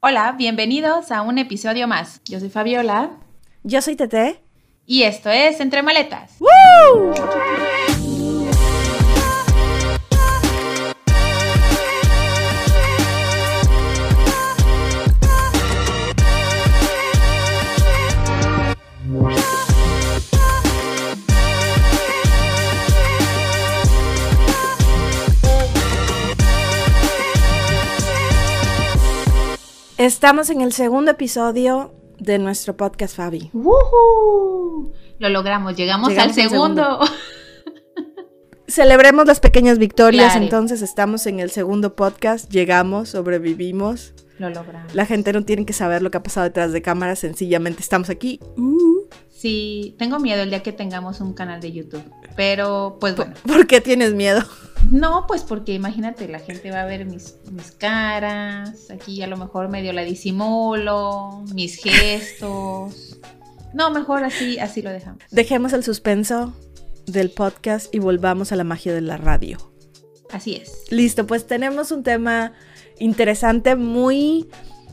Hola, bienvenidos a un episodio más. Yo soy Fabiola. Yo soy Tete. Y esto es Entre Maletas. ¡Woo! Estamos en el segundo episodio de nuestro podcast, Fabi. ¡Woohoo! Lo logramos, llegamos, Llegamos al segundo. Celebremos las pequeñas victorias, Claro. entonces estamos en el segundo podcast, llegamos, sobrevivimos. Lo logramos. La gente no tiene que saber lo que ha pasado detrás de cámaras, sencillamente estamos aquí. Uh, Sí, tengo miedo el día que tengamos un canal de YouTube. Pero, pues bueno. ¿Por qué tienes miedo? No, pues porque imagínate, la gente va a ver mis, mis caras. Aquí a lo mejor medio la disimulo, mis gestos. No, mejor así, así lo dejamos. Dejemos el suspenso del podcast y volvamos a la magia de la radio. Así es. Listo, pues tenemos un tema interesante, muy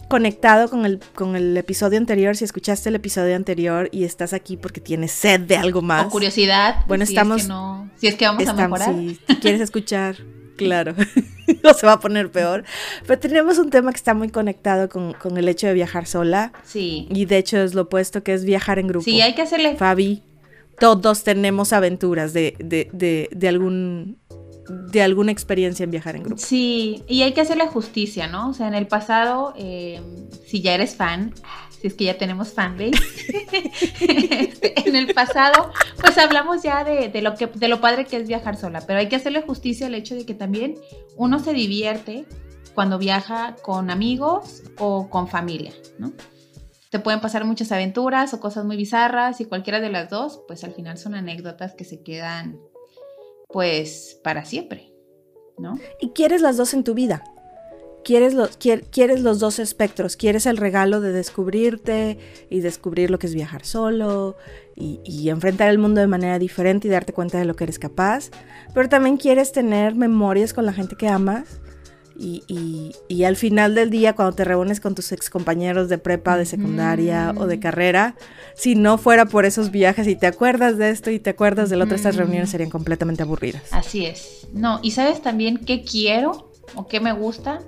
conectado con el, con el episodio anterior. Si escuchaste el episodio anterior y estás aquí porque tienes sed de algo más. O curiosidad. Bueno, si estamos- Es que no, si es que vamos a mejorar. si quieres escuchar, claro, no se va a poner peor. Pero tenemos un tema que está muy conectado con, con el hecho de viajar sola. Sí. Y de hecho es lo opuesto que es viajar en grupo. Sí, hay que hacerle. Fabi, todos tenemos aventuras de, de, de, de algún de alguna experiencia en viajar en grupo. Sí, y hay que hacerle justicia, ¿no? O sea, en el pasado, eh, si ya eres fan, si es que ya tenemos fanbase, este, en el pasado, pues hablamos ya de, de lo que, de lo padre que es viajar sola, pero hay que hacerle justicia al hecho de que también uno se divierte cuando viaja con amigos o con familia, ¿no? Te pueden pasar muchas aventuras o cosas muy bizarras y cualquiera de las dos, pues al final son anécdotas que se quedan, pues, para siempre, ¿no? Y quieres las dos en tu vida. Quieres los, quier- quieres los dos espectros. Quieres el regalo de descubrirte y descubrir lo que es viajar solo y enfrentar el mundo de manera diferente y darte cuenta de lo que eres capaz. Pero también quieres tener memorias con la gente que amas. Y, y- y al final del día, cuando te reúnes con tus ex compañeros de prepa, de secundaria o de carrera, si no fuera por esos viajes y te acuerdas de esto y te acuerdas del otro, estas Ujú. reuniones serían completamente aburridas. Así es. No, y sabes también qué quiero o qué me gusta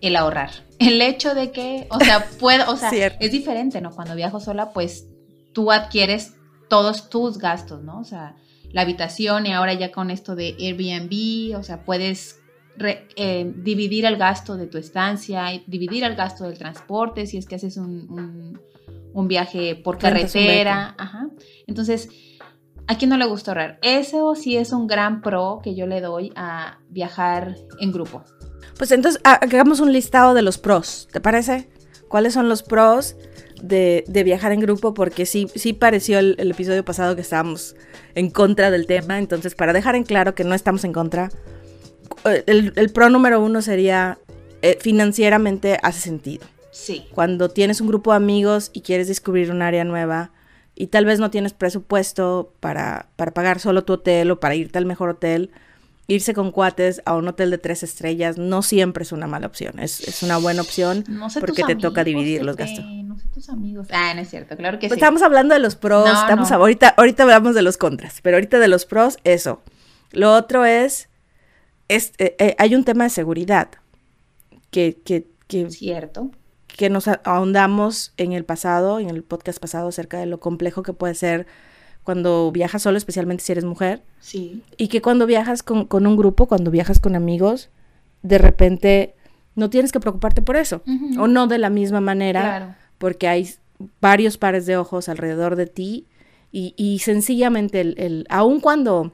el ahorrar. El hecho de que, o sea, puedo, o sea, es diferente, ¿no? Cuando viajo sola, pues tú adquieres todos tus gastos, ¿no? O sea, la habitación y ahora ya con esto de Airbnb, o sea, puedes re- eh, dividir el gasto de tu estancia, dividir el gasto del transporte, si es que haces un, un- un viaje por carretera. Ajá. Entonces, ¿A quién no le gusta ahorrar? Eso sí es un gran pro que yo le doy a viajar en grupo. Pues entonces ha- hagamos un listado de los pros, ¿te parece? ¿Cuáles son los pros de, de viajar en grupo? Porque sí, sí pareció el, el episodio pasado que estábamos en contra del tema, entonces para dejar en claro que no estamos en contra, el, el pro número uno sería eh, financieramente hace sentido. Sí. Cuando tienes un grupo de amigos y quieres descubrir un área nueva y tal vez no tienes presupuesto para, para pagar solo tu hotel o para irte al mejor hotel, irse con cuates a un hotel de tres estrellas no siempre es una mala opción. Es, es una buena opción No sé porque te toca dividir los gastos. No sé tus amigos. Ah, no es cierto, claro que Pues sí. Estamos hablando de los pros, No, estamos no. a- ahorita, ahorita hablamos de los contras, pero ahorita de los pros, eso. Lo otro es, es eh, eh, hay un tema de seguridad que, que, que Cierto. que nos ahondamos en el pasado, en el podcast pasado, acerca de lo complejo que puede ser cuando viajas solo, especialmente si eres mujer, Sí. y que cuando viajas con, con un grupo, cuando viajas con amigos, de repente no tienes que preocuparte por eso, o no de la misma manera, Claro. porque hay varios pares de ojos alrededor de ti, y, y sencillamente, el, el- aun cuando,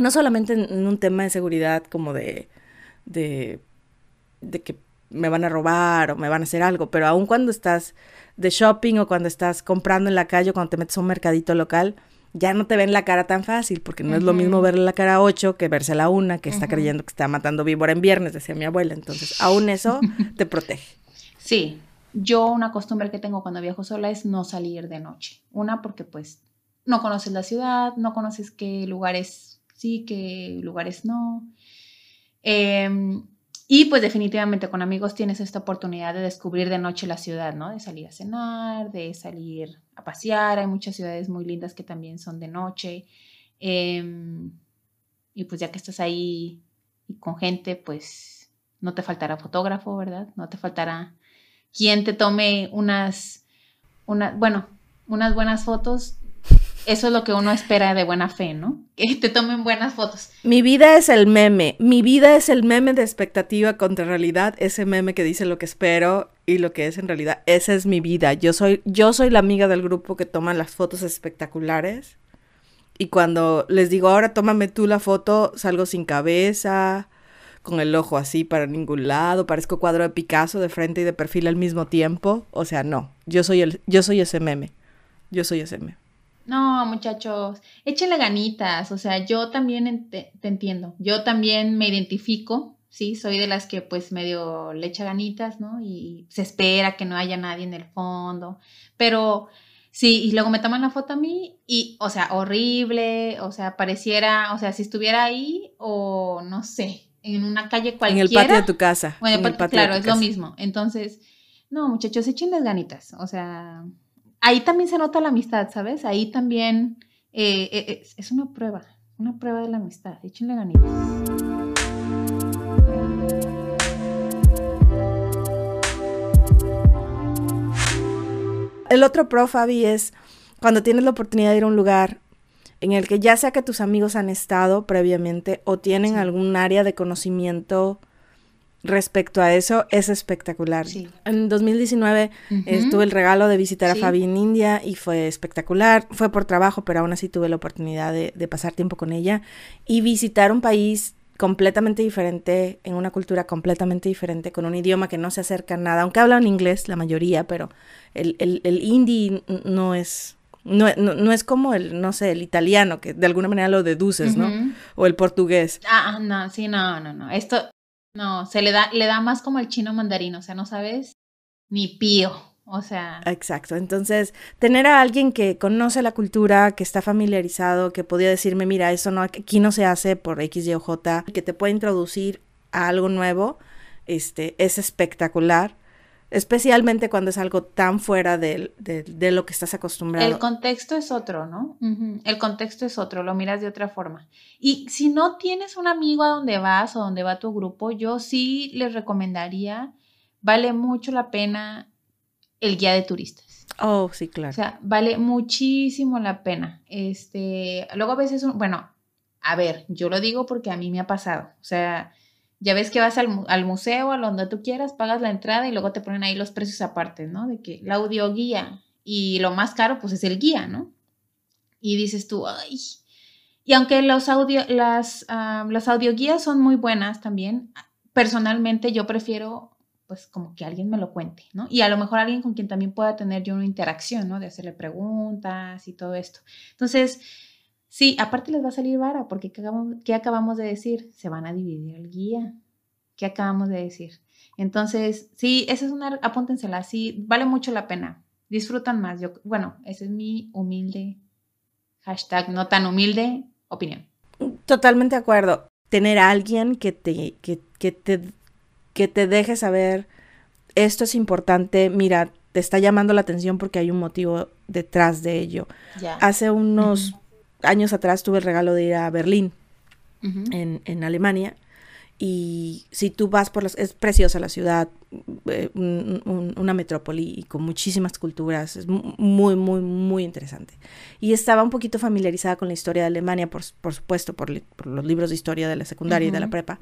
no solamente en, un tema de seguridad como de, de, de que me van a robar o me van a hacer algo, pero aun cuando estás de shopping o cuando estás comprando en la calle o cuando te metes a un mercadito local, ya no te ven la cara tan fácil, porque no es lo mismo verle la cara a ocho que verse la una, que está creyendo que está matando víbora en viernes, decía mi abuela. Entonces, aún eso te protege. Sí. Yo una costumbre que tengo cuando viajo sola es no salir de noche. Una porque pues no conoces la ciudad, no conoces qué lugares sí, qué lugares no. Em, y pues definitivamente con amigos tienes esta oportunidad de descubrir de noche la ciudad, ¿no? De salir a cenar, de salir a pasear. Hay muchas ciudades muy lindas que también son de noche. Em, y pues ya que estás ahí con gente, pues no te faltará fotógrafo, ¿verdad? No te faltará quien te tome unas, una, bueno, unas buenas fotos eso es lo que uno espera de buena fe, ¿no? Que te tomen buenas fotos. Mi vida es el meme. Mi vida es el meme de expectativa contra realidad. Ese meme que dice lo que espero y lo que es en realidad. Esa es mi vida. Yo soy, yo soy la amiga del grupo que toma las fotos espectaculares. Y cuando les digo, ahora tómame tú la foto, salgo sin cabeza, con el ojo así para ningún lado, parezco cuadro de Picasso de frente y de perfil al mismo tiempo. O sea, no. Yo soy el, yo soy ese meme. Yo soy ese meme. No, muchachos, échenle ganitas, o sea, yo también te, entiendo, yo también me identifico, sí, soy de las que pues medio le echa ganitas, ¿no? Y se espera que no haya nadie en el fondo, pero sí, y luego me toman la foto a mí y, o sea, horrible, o sea, pareciera, o sea, si estuviera ahí o no sé, en una calle cualquiera. En el patio de tu casa. Bueno, en el patio, claro, es lo mismo. Entonces, no, muchachos, échenles ganitas, o sea, ahí también se nota la amistad, ¿sabes? Ahí también eh, eh, es una prueba, una prueba de la amistad. Échenle ganitas. El otro pro, Fabi, es cuando tienes la oportunidad de ir a un lugar en el que ya sea que tus amigos han estado previamente o tienen algún área de conocimiento respecto a eso es espectacular. En 2019 tuve el regalo de visitar a Fabi en India y fue espectacular. Fue por trabajo, pero aún así tuve la oportunidad de, pasar tiempo con ella y visitar un país completamente diferente, en una cultura completamente diferente, con un idioma que no se acerca a nada, aunque hablan inglés la mayoría, pero el, el, el hindi no es... No, no, es como el, no sé, el italiano, que de alguna manera lo deduces, ¿no? O el portugués. Ah, no, sí, no, no, no. Esto, no, se le da, le da más como el chino mandarino, o sea, no sabes ni pío. O sea. Exacto. Entonces, tener a alguien que conoce la cultura, que está familiarizado, que podía decirme, mira, eso no, aquí no se hace por X, Y o J, que te puede introducir a algo nuevo, este, es espectacular especialmente cuando es algo tan fuera de, lo que estás acostumbrado. El contexto es otro, ¿no? El contexto es otro, lo miras de otra forma. Y si no tienes un amigo a donde vas o donde va tu grupo, yo sí les recomendaría, vale mucho la pena el guía de turistas. Oh, sí, claro. O sea, vale muchísimo la pena. Este, luego a veces, bueno, a ver, yo lo digo porque a mí me ha pasado. O sea, ya ves que vas al, al, museo, a donde tú quieras, pagas la entrada y luego te ponen ahí los precios aparte, ¿no? De que la audioguía y lo más caro pues es el guía, ¿no? Y dices tú, ay. Y aunque los audio, las, las audioguías son muy buenas también, personalmente yo prefiero pues como que alguien me lo cuente, ¿no? Y a lo mejor alguien con quien también pueda tener yo una interacción, ¿no? De hacerle preguntas y todo esto. Entonces, Sí, aparte les va a salir vara, porque ¿qué acabamos, de decir? Se van a dividir el guía. ¿Qué acabamos de decir? Entonces, sí, esa es una, apúntensela, sí, vale mucho la pena. Disfrutan más. Yo, bueno, ese es mi humilde hashtag, no tan humilde opinión. Totalmente de acuerdo. Tener a alguien que te, que, te, que te deje saber, esto es importante, mira, te está llamando la atención porque hay un motivo detrás de ello. Hace unos años atrás tuve el regalo de ir a Berlín, en, en, Alemania. Y si tú vas por las... Es preciosa la ciudad, eh, una metrópoli y con muchísimas culturas. Es muy, muy, muy interesante. Y estaba un poquito familiarizada con la historia de Alemania, por, por supuesto, por, los libros de historia de la secundaria y de la prepa.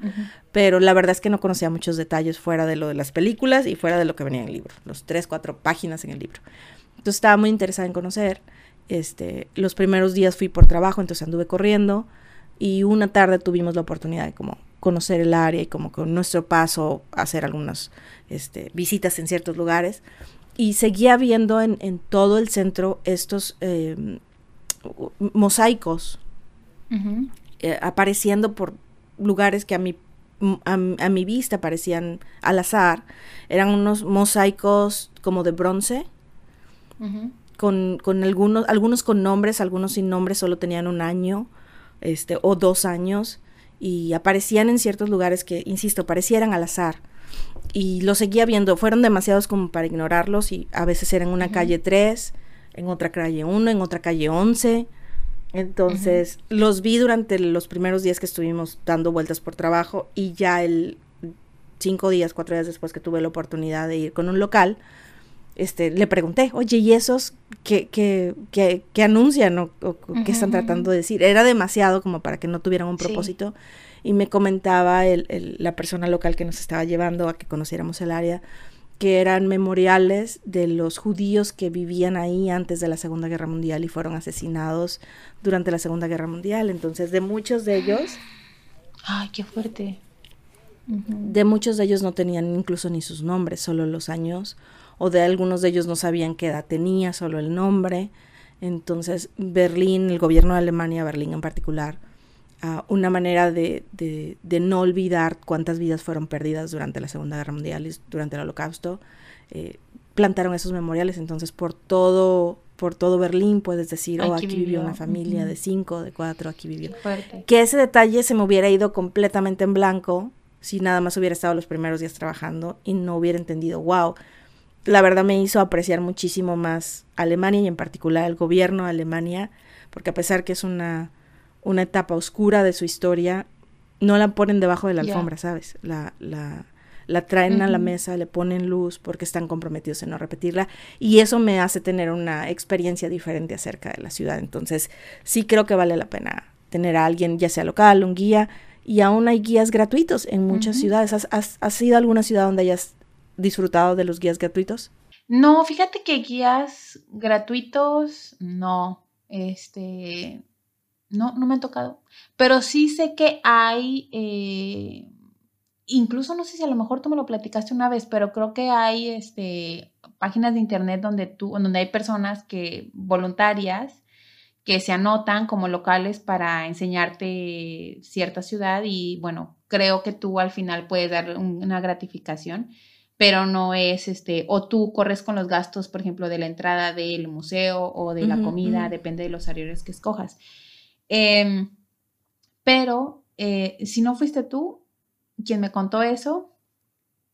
Pero la verdad es que no conocía muchos detalles fuera de lo de las películas y fuera de lo que venía en el libro. Los tres, cuatro páginas en el libro. Entonces estaba muy interesada en conocer. Este, los primeros días fui por trabajo, entonces anduve corriendo y una tarde tuvimos la oportunidad de como conocer el área y como con nuestro paso hacer algunas este, visitas en ciertos lugares. Y seguía viendo en, en todo el centro estos em, mosaicos eh, apareciendo por lugares que a mi, a, mi vista parecían al azar. Eran unos mosaicos como de bronce con, con algunos, algunos con nombres, algunos sin nombres, solo tenían un año este, o dos años. y aparecían en ciertos lugares que, insisto, parecieran al azar. Y los seguía viendo, fueron demasiados como para ignorarlos y a veces eran en una calle 3, en otra calle 1, en otra calle 11. Entonces los vi durante los primeros días que estuvimos dando vueltas por trabajo y ya el cinco días, cuatro días después que tuve la oportunidad de ir con un local, este, le pregunté, oye, ¿y esos qué, qué, qué, anuncian o, qué están tratando de decir? Era demasiado como para que no tuvieran un propósito. Y me comentaba el, la persona local que nos estaba llevando a que conociéramos el área, que eran memoriales de los judíos que vivían ahí antes de la Segunda Guerra Mundial y fueron asesinados durante la Segunda Guerra Mundial. Entonces, de muchos de ellos... Ay, qué fuerte. De muchos de ellos no tenían incluso ni sus nombres, solo los años o de algunos de ellos no sabían qué edad tenía, solo el nombre. Entonces, Berlín, el gobierno de Alemania, Berlín en particular, uh, una manera de, de, no olvidar cuántas vidas fueron perdidas durante la Segunda Guerra Mundial y durante el Holocausto, eh, plantaron esos memoriales. Entonces, por todo, por todo Berlín puedes decir, oh, aquí, vivió. una familia de cinco, de cuatro, aquí vivió. Que ese detalle se me hubiera ido completamente en blanco si nada más hubiera estado los primeros días trabajando y no hubiera entendido, wow, la verdad me hizo apreciar muchísimo más Alemania y en particular el gobierno de Alemania, porque a pesar que es una, una etapa oscura de su historia, no la ponen debajo de la alfombra, ¿sabes? La, la, la traen a la mesa, le ponen luz porque están comprometidos en no repetirla y eso me hace tener una experiencia diferente acerca de la ciudad. Entonces sí creo que vale la pena tener a alguien, ya sea local, un guía, y aún hay guías gratuitos en muchas ciudades. ¿Has, has, has ido a alguna ciudad donde hayas disfrutado de los guías gratuitos? No, fíjate que guías gratuitos, no, este, no, no me han tocado. Pero sí sé que hay, eh, incluso no sé si a lo mejor tú me lo platicaste una vez, pero creo que hay, este, páginas de internet donde tú, donde hay personas que voluntarias que se anotan como locales para enseñarte cierta ciudad y bueno, creo que tú al final puedes dar una gratificación pero no es este, o tú corres con los gastos, por ejemplo, de la entrada del museo o de la comida, depende de los horarios que escojas. Em, pero eh, si no fuiste tú quien me contó eso,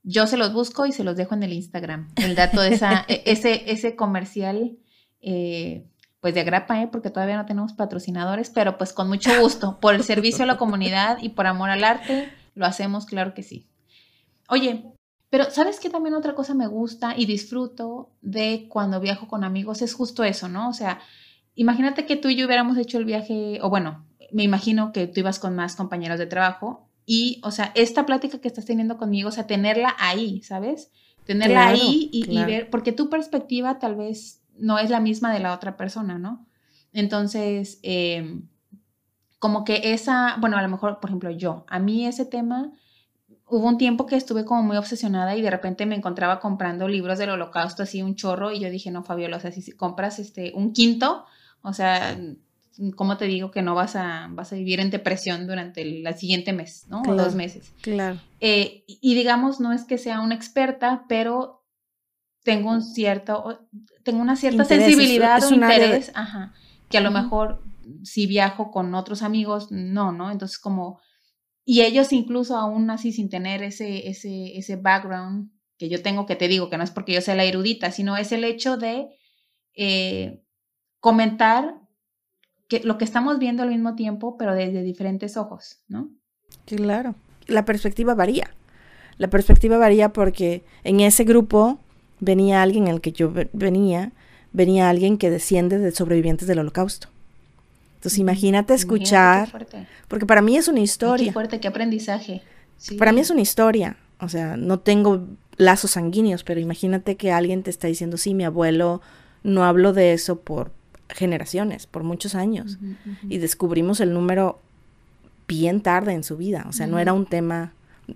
yo se los busco y se los dejo en el Instagram, el dato de esa, ese, ese comercial. Eh, pues de agrapa, ¿eh? porque todavía no tenemos patrocinadores, pero pues con mucho gusto, por el servicio a la comunidad y por amor al arte, lo hacemos, claro que sí. Oye, pero ¿sabes qué también otra cosa me gusta y disfruto de cuando viajo con amigos? Es justo eso, ¿no? O sea, imagínate que tú y yo hubiéramos hecho el viaje, o bueno, me imagino que tú ibas con más compañeros de trabajo y, o sea, esta plática que estás teniendo conmigo, o sea, tenerla ahí, ¿sabes? Tenerla ahí y, ver, porque tu perspectiva tal vez no es la misma de la otra persona, ¿no? Entonces, em, como que esa, bueno, a lo mejor, por ejemplo, yo, a mí ese tema hubo un tiempo que estuve como muy obsesionada y de repente me encontraba comprando libros del holocausto, así un chorro, y yo dije, no, Fabiola, o sea, si compras este, un quinto, o sea, ¿cómo te digo que no vas a, vas a vivir en depresión durante el, siguiente mes, ¿no? o dos meses. Claro. Eh, y digamos, no es que sea una experta, pero tengo un cierto, tengo una cierta sensibilidad o interés, ajá, que a lo mejor si viajo con otros amigos, no, ¿no? Entonces como y ellos incluso aún así sin tener ese, ese, ese background que yo tengo, que te digo que no es porque yo sea la erudita, sino es el hecho de eh, comentar que lo que estamos viendo al mismo tiempo, pero desde diferentes ojos, ¿no? Claro, la perspectiva varía. La perspectiva varía porque en ese grupo venía alguien, el que yo venía, venía alguien que desciende de sobrevivientes del holocausto. Entonces imagínate escuchar, porque para mí es una historia. qué fuerte, qué aprendizaje. Para mí es una historia, o sea, no tengo lazos sanguíneos, pero imagínate que alguien te está diciendo, sí, mi abuelo no habló de eso por generaciones, por muchos años, y descubrimos el número bien tarde en su vida, o sea, no era un tema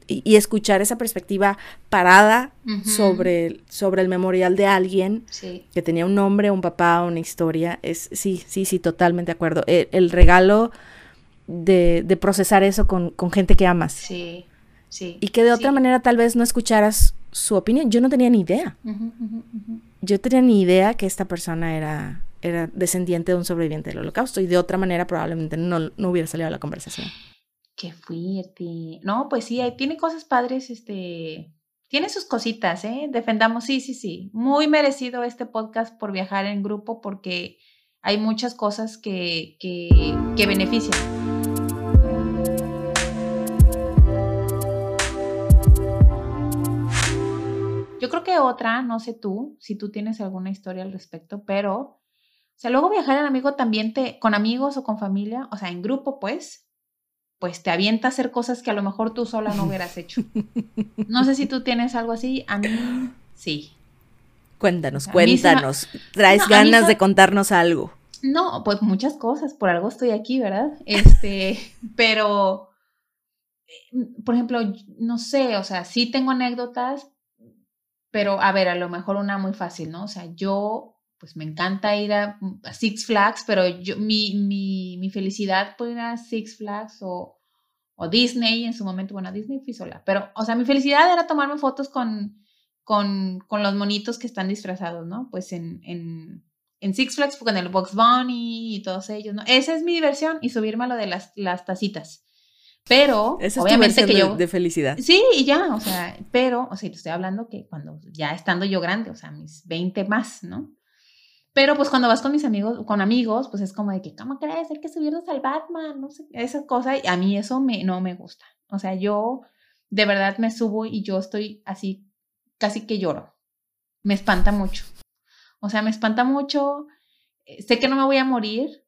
y, escuchar esa perspectiva parada sobre, sobre el memorial de alguien que tenía un nombre, un papá, una historia, es sí, sí, sí, totalmente de acuerdo. El, regalo de, de, procesar eso con, con, gente que amas. Sí, sí. Y que de otra manera tal vez no escucharas su opinión. Yo no tenía ni idea. Yo tenía ni idea que esta persona era, era descendiente de un sobreviviente del holocausto y de otra manera probablemente no, no hubiera salido a la conversación. Qué fuerte. No, pues sí, tiene cosas padres, este, tiene sus cositas, ¿eh? Defendamos, sí, sí, sí. Muy merecido este podcast por viajar en grupo porque hay muchas cosas que, que, que benefician. Yo creo que otra, no sé tú, si tú tienes alguna historia al respecto, pero, o sea, luego viajar en amigo también te, con amigos o con familia, o sea, en grupo, pues, pues te avienta a hacer cosas que a lo mejor tú sola no hubieras hecho. No sé si tú tienes algo así, a mí sí. Cuéntanos, cuéntanos. Traes ganas de contarnos algo. No, pues muchas cosas, por algo estoy aquí, ¿verdad? Este, pero, eh, por ejemplo, no sé, o sea, sí tengo anécdotas, pero a ver, a lo mejor una muy fácil, ¿no? O sea, yo pues me encanta ir a, Six Flags, pero yo, mi, mi, mi, felicidad por ir a Six Flags o, o, Disney en su momento, bueno, a Disney fui sola, pero, o sea, mi felicidad era tomarme fotos con, con, con los monitos que están disfrazados, ¿no? Pues en, en, en Six Flags, con el Box Bunny y todos ellos, ¿no? Esa es mi diversión y subirme a lo de las, las tacitas. Pero, obviamente que yo... De, felicidad. Sí, y ya, o sea, pero, o sea, te estoy hablando que cuando ya estando yo grande, o sea, mis 20 más, ¿no? Pero pues cuando vas con mis amigos, con amigos, pues es como de que, ¿cómo crees? Hay que subirnos al Batman, no sé, esa cosa. Y a mí eso me, no me gusta. O sea, yo de verdad me subo y yo estoy así, casi que lloro. Me espanta mucho. O sea, me espanta mucho. Eh, sé que no me voy a morir,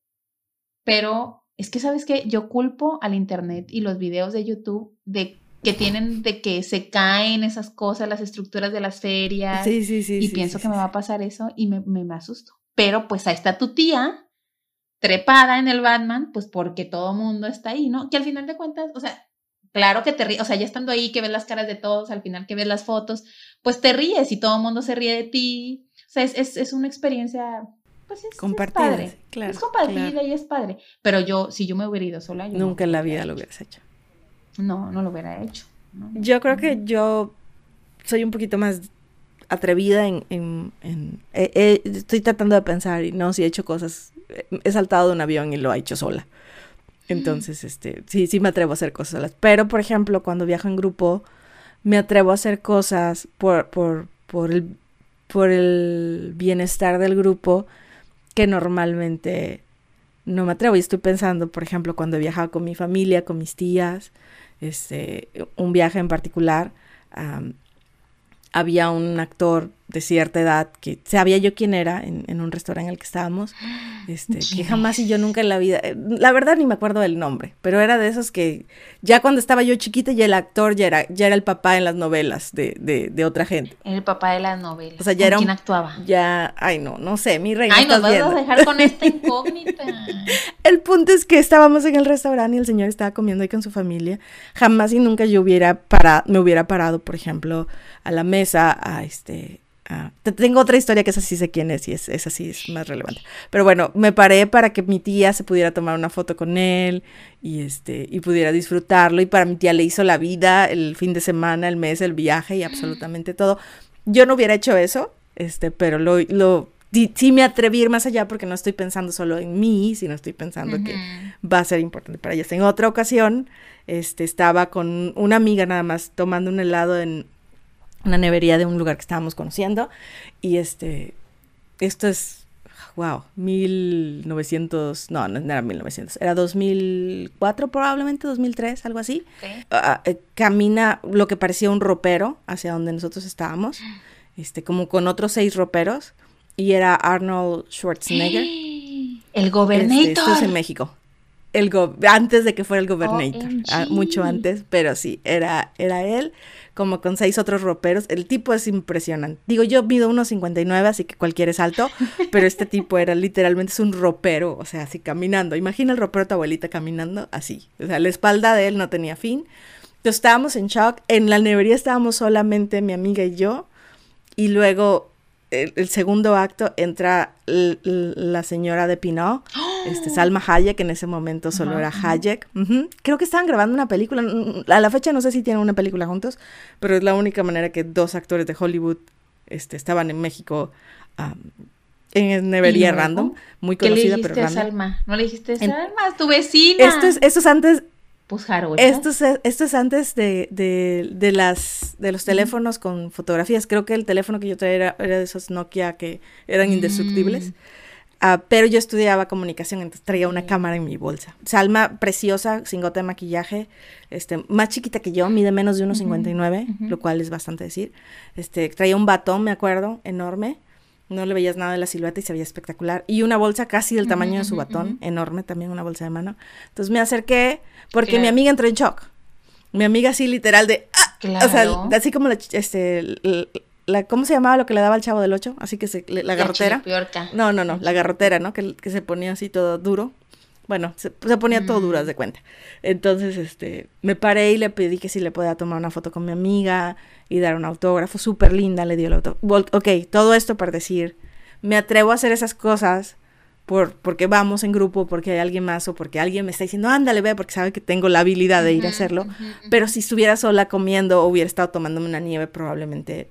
pero es que, ¿sabes qué? Yo culpo al Internet y los videos de YouTube de que tienen de que se caen esas cosas, las estructuras de las ferias. Sí, sí, sí. Y pienso que me va a pasar eso y me, me asusto. Pero pues ahí está tu tía trepada en el Batman, pues porque todo mundo está ahí, ¿no? Que al final de cuentas, o sea, claro que te ríes, o sea, ya estando ahí, que ves las caras de todos, al final que ves las fotos, pues te ríes y todo el mundo se ríe de ti. O sea, es, es, una experiencia, pues es, compartida, es padre. Claro, es compartida y es padre. Pero yo, si yo me hubiera ido sola, yo nunca en la vida lo hubieras hecho. No, no lo hubiera hecho. Yo creo que yo soy un poquito más atrevida en... en, estoy tratando de pensar y no, si he hecho cosas, he saltado de un avión y lo he hecho sola. Entonces, este, sí, sí me atrevo a hacer cosas solas. Pero, por ejemplo, cuando viajo en grupo, me atrevo a hacer cosas por, por, por, el, por el bienestar del grupo que normalmente no me atrevo. Y estoy pensando, por ejemplo, cuando he viajado con mi familia, con mis tías, este, un viaje en particular, había un actor de cierta edad que sabía yo quién era en, un restaurante en el que estábamos, este, que jamás y yo nunca en la vida, eh, la verdad ni me acuerdo del nombre, pero era de esos que ya cuando estaba yo chiquita ya el actor ya era, ya era el papá en las novelas de, de, otra gente. El papá de las novelas. O sea, ya era ¿Quién actuaba? Ya, ay no, no sé, mi reina. Ay, nos vas a dejar con esta incógnita. el punto es que estábamos en el restaurante y el señor estaba comiendo ahí con su familia. Jamás y nunca yo hubiera parado, me hubiera parado, por ejemplo, a la mesa a este Ah, tengo otra historia que esa sí sé quién es y es, esa sí es más relevante. Pero bueno, me paré para que mi tía se pudiera tomar una foto con él y, este, y pudiera disfrutarlo. Y para mi tía le hizo la vida, el fin de semana, el mes, el viaje y absolutamente todo. Yo no hubiera hecho eso, este, pero lo, lo sí, me atreví a ir más allá porque no estoy pensando solo en mí, sino estoy pensando que va a ser importante para ellas. En otra ocasión, este, estaba con una amiga nada más tomando un helado en una nevería de un lugar que estábamos conociendo. Y este, esto es, wow, 1900, no, no era 1900, era 2004 probablemente, 2003, algo así. Ah, eh, camina lo que parecía un ropero hacia donde nosotros estábamos, este, como con otros seis roperos. Y era Arnold Schwarzenegger. El gobernador. Este, esto es en México. El antes de que fuera el gobernador, ah, mucho antes, pero sí, era, era él como con seis otros roperos. El tipo es impresionante. Digo, yo mido 1,59, así que cualquiera es alto, pero este tipo era literalmente es un ropero, o sea, así caminando. Imagina el ropero de tu abuelita caminando así. O sea, la espalda de él no tenía fin. Entonces estábamos en shock. En la nevería estábamos solamente mi amiga y yo. Y luego el, segundo acto entra la señora de Pinot, este, Salma Hayek, en ese momento solo era Hayek. Creo que estaban grabando una película, a la fecha no sé si tienen una película juntos, pero es la única manera que dos actores de Hollywood este, estaban en México en Nevería Random, muy conocida, ¿Qué le pero Salma? ¿No le dijiste Salma? tu vecina. Esto es, esto es antes, Pues Harold. Esto es, esto es antes de, de, de las, de los teléfonos con fotografías. Creo que el teléfono que yo traía era, era de esos Nokia que eran indestructibles. Mm. Ah, pero yo estudiaba comunicación, entonces traía una cámara en mi bolsa. Salma, preciosa, sin gota de maquillaje, este, más chiquita que yo, mide menos de 1,59, Ujú, ujú. lo cual es bastante decir. Este, traía un batón, me acuerdo, enorme. No le veías nada de la silueta y se veía espectacular. Y una bolsa casi del tamaño de su batón, ujú. enorme también, una bolsa de mano. Entonces me acerqué porque Claro. mi amiga entró en shock. Mi amiga así literal de... ¡ah! O sea, Claro. así como la, este, l- la, ¿cómo se llamaba lo que le daba al chavo del 8? Así que se, le- la garrotera. chiripiorca. No, no, no, la garrotera, ¿no? Que, que se ponía así todo duro. Bueno, se, se ponía todo duro, haz de cuenta. Entonces, este, me paré y le pedí que si le podía tomar una foto con mi amiga y dar un autógrafo. Súper linda, le dio el autógrafo. Ok, todo esto para decir, me atrevo a hacer esas cosas por, porque vamos en grupo, porque hay alguien más o porque alguien me está diciendo, ándale, ve, porque sabe que tengo la habilidad de ir a hacerlo. ujú, ujú. Pero si estuviera sola comiendo o hubiera estado tomándome una nieve, probablemente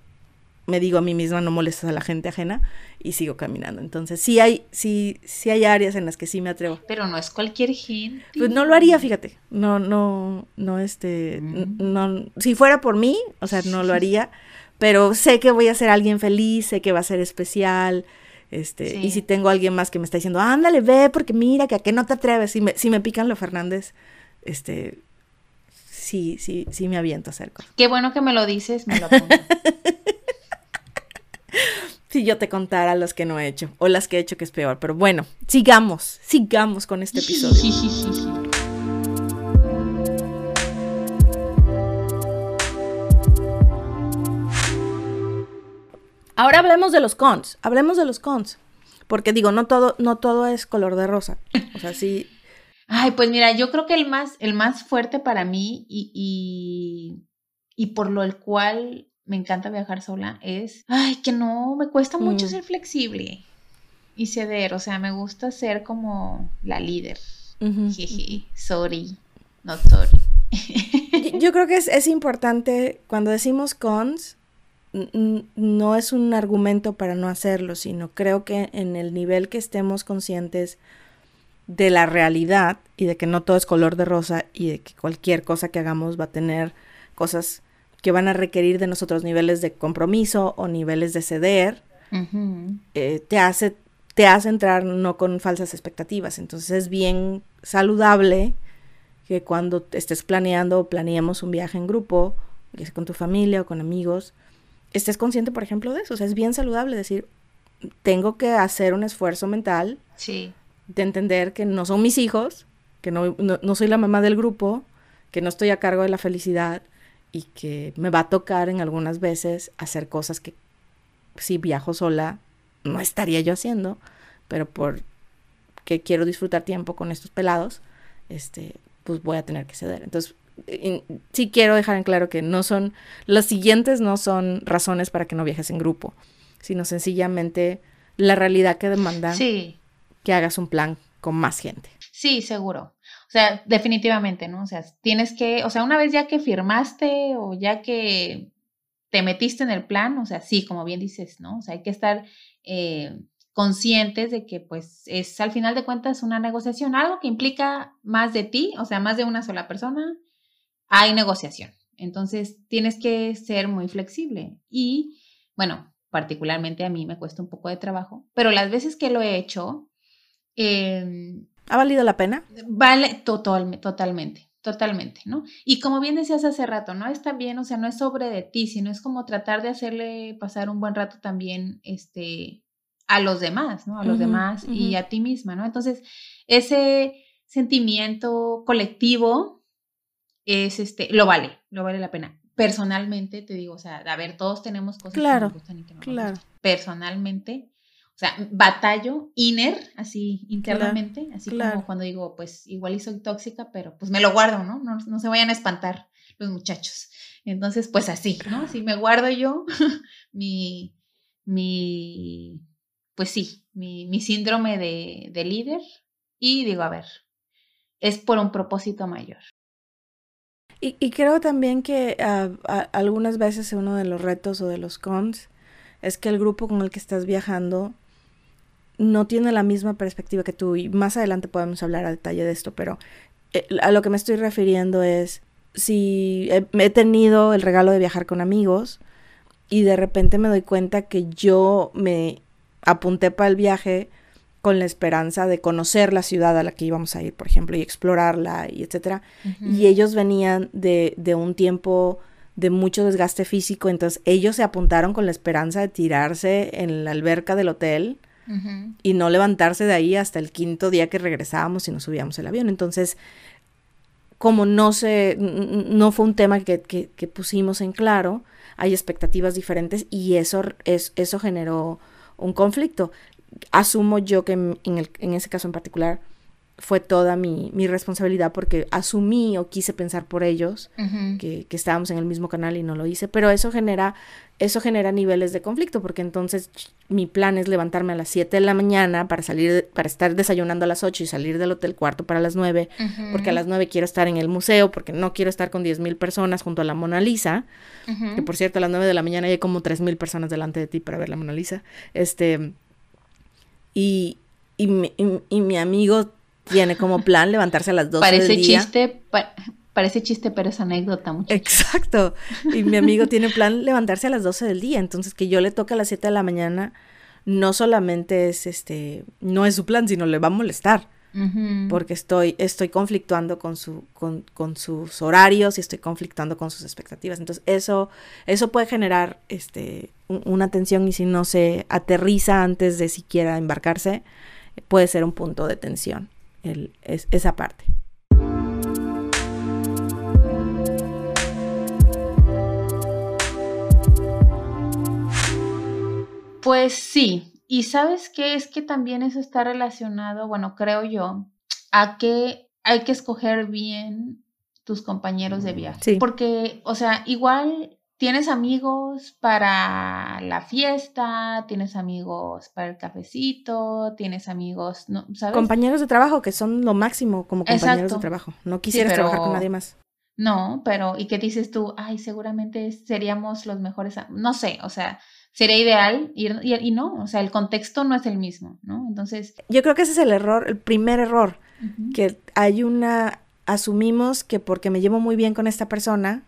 me digo a mí misma, no molestes a la gente ajena y sigo caminando. Entonces, sí hay, sí, sí hay áreas en las que sí me atrevo. Pero no es cualquier gente. Pues no lo haría, fíjate. No, no, no, este, Mm. no, si fuera por mí, o sea, no lo haría, pero sé que voy a ser alguien feliz, sé que va a ser especial, este, Sí. y si tengo alguien más que me está diciendo, ándale, ve, porque mira, que a qué no te atreves, si me, si me pican los Fernández, este, sí, sí, sí me aviento a hacer cosas. Qué bueno que me lo dices, me lo apunto. Si yo te contara los que no he hecho, o las que he hecho que es peor, pero bueno, sigamos, sigamos con este episodio. Ahora hablemos de los cons, hablemos de los cons, porque digo, no todo, no todo es color de rosa, o sea, sí, Ay, pues mira, yo creo que el más, el más fuerte para mí y, y, y por lo el cual me encanta viajar sola es, ay, que no, me cuesta mucho Mm. ser flexible y ceder, o sea, me gusta ser como la líder. Jeje, sorry, not sorry. Yo- creo que es, es importante cuando decimos cons, no es un argumento para no hacerlo, sino creo que en el nivel que estemos conscientes de la realidad y de que no todo es color de rosa y de que cualquier cosa que hagamos va a tener cosas que van a requerir de nosotros niveles de compromiso o niveles de ceder, eh, te hace te hace entrar no con falsas expectativas. Entonces es bien saludable que cuando estés planeando o planeemos un viaje en grupo, ya sea con tu familia o con amigos, estés consciente, por ejemplo, de eso. O sea, es bien saludable decir, tengo que hacer un esfuerzo mental Sí, de entender que no son mis hijos, que no, no, no soy la mamá del grupo, que no estoy a cargo de la felicidad y que me va a tocar en algunas veces hacer cosas que si viajo sola no estaría yo haciendo, pero por que quiero disfrutar tiempo con estos pelados, este, pues voy a tener que ceder. Entonces, in- sí quiero dejar en claro que no son, los siguientes no son razones para que no viajes en grupo, sino sencillamente la realidad que demanda sí, que hagas un plan con más gente. sí, seguro. O sea, definitivamente, ¿no? O sea, tienes que, o sea, una vez ya que firmaste o ya que te metiste en el plan, o sea, sí, como bien dices, ¿no? O sea, hay que estar eh, conscientes de que, pues, es al final de cuentas una negociación, algo que implica más de ti, o sea, más de una sola persona, hay negociación. Entonces, tienes que ser muy flexible. Y, bueno, particularmente a mí me cuesta un poco de trabajo, pero las veces que lo he hecho, eh, ¿Ha valido la pena? Vale, total, totalmente, totalmente, ¿no? Y como bien decías hace rato, no es también, o sea, no es sobre de ti, sino es como tratar de hacerle pasar un buen rato también, este, a los demás, ¿no? A los demás y a ti misma, ¿no? Entonces, ese sentimiento colectivo es, este, lo vale, lo vale la pena. Personalmente, te digo, o sea, a ver, todos tenemos cosas Claro, que nos gustan y que no nos gustan. Personalmente, o sea, batallo inner, así internamente, así claro. como cuando digo, pues igual y soy tóxica, pero pues me lo guardo, ¿no? No, no se vayan a espantar los muchachos. Entonces, pues así, ¿no? Así me guardo yo mi, mi, pues sí, mi, mi síndrome de, de líder y digo, a ver, es por un propósito mayor. Y, y creo también que ah, a- algunas veces uno de los retos o de los cons es que el grupo con el que estás viajando no tiene la misma perspectiva que tú. Y más adelante podemos hablar a detalle de esto, pero eh, a lo que me estoy refiriendo es si he, he tenido el regalo de viajar con amigos y de repente me doy cuenta que yo me apunté para el viaje con la esperanza de conocer la ciudad a la que íbamos a ir, por ejemplo, y explorarla y etcétera. Y ellos venían de, de un tiempo de mucho desgaste físico, entonces ellos se apuntaron con la esperanza de tirarse en la alberca del hotel y no levantarse de ahí hasta el quinto día que regresábamos y nos subíamos el avión. Entonces, como no se, no fue un tema que, que, pusimos en claro, hay expectativas diferentes y eso, es, eso generó un conflicto. Asumo yo que en, el, en ese caso en particular fue toda mi, mi, responsabilidad porque asumí o quise pensar por ellos que, que, estábamos en el mismo canal y no lo hice, pero eso genera, eso genera niveles de conflicto porque entonces mi plan es levantarme a las 7 de la mañana para salir, para estar desayunando a las 8 y salir del hotel cuarto para las 9, porque a las 9 quiero estar en el museo, porque no quiero estar con 10 mil personas junto a la Mona Lisa, que por cierto a las 9 de la mañana hay como 3 mil personas delante de ti para ver la Mona Lisa, este, y, y, mi, y mi amigo tiene como plan levantarse a las 12 parece del día. Chiste, parece chiste, pero es anécdota. Muchacho. Exacto. Y mi amigo tiene plan levantarse a las 12 del día. Entonces, que yo le toque a las 7 de la mañana, no solamente es este, no es su plan, sino le va a molestar. Porque estoy, estoy conflictuando con, su, con, con, sus horarios y estoy conflictuando con sus expectativas. Entonces, eso, eso puede generar este, una tensión y si no se aterriza antes de siquiera embarcarse, puede ser un punto de tensión el, es, esa parte. Pues sí, y sabes qué es que también eso está relacionado, bueno, creo yo, a que hay que escoger bien tus compañeros de viaje. Sí. Porque, o sea, igual tienes amigos para la fiesta, tienes amigos para el cafecito, tienes amigos, ¿no? ¿sabes? Compañeros de trabajo que son lo máximo como compañeros de trabajo. No quisieras trabajar con nadie más. No, pero ¿y qué dices tú? Ay, seguramente seríamos los mejores, no sé, o sea, sería ideal ir, y, no, o sea, el contexto no es el mismo, ¿no? Entonces... Yo creo que ese es el error, el primer error, que hay una, asumimos que porque me llevo muy bien con esta persona,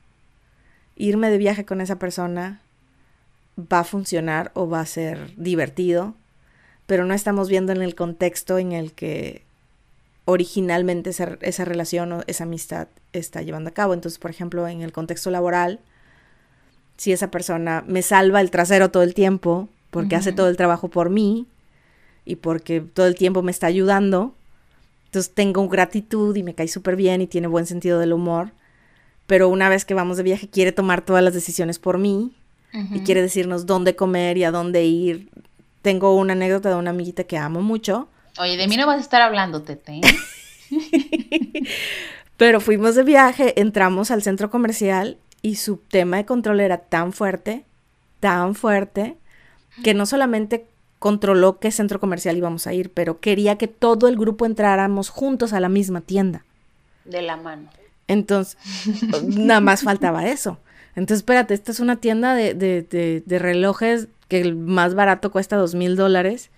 irme de viaje con esa persona va a funcionar o va a ser divertido, pero no estamos viendo en el contexto en el que originalmente esa, relación o esa amistad está llevando a cabo. Entonces, por ejemplo, en el contexto laboral, si esa persona me salva el trasero todo el tiempo, porque hace todo el trabajo por mí y porque todo el tiempo me está ayudando, entonces tengo gratitud y me cae súper bien y tiene buen sentido del humor, pero una vez que vamos de viaje quiere tomar todas las decisiones por mí y quiere decirnos dónde comer y a dónde ir. Tengo una anécdota de una amiguita que amo mucho. Oye, de mí no vas a estar hablando, Tete. pero fuimos de viaje, entramos al centro comercial y su tema de control era tan fuerte, tan fuerte, que no solamente controló qué centro comercial íbamos a ir, pero quería que todo el grupo entráramos juntos a la misma tienda. De la mano. Entonces, nada más faltaba eso. Entonces, espérate, esta es una tienda de, de, de, relojes que el más barato cuesta dos mil dólares.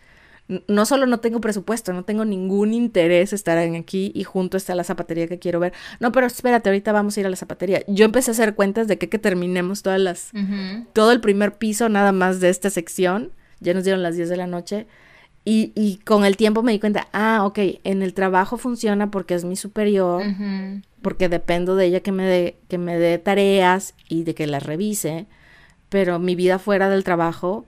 No solo no tengo presupuesto, no tengo ningún interés estar aquí y junto está la zapatería que quiero ver. No, pero espérate, ahorita vamos a ir a la zapatería. Yo empecé a hacer cuentas de que, que terminemos todas las, todo el primer piso nada más de esta sección. Ya nos dieron las 10 de la noche. Y, y, con el tiempo me di cuenta, ah, ok, en el trabajo funciona porque es mi superior, porque dependo de ella que me dé que me dé tareas y de que las revise, pero mi vida fuera del trabajo,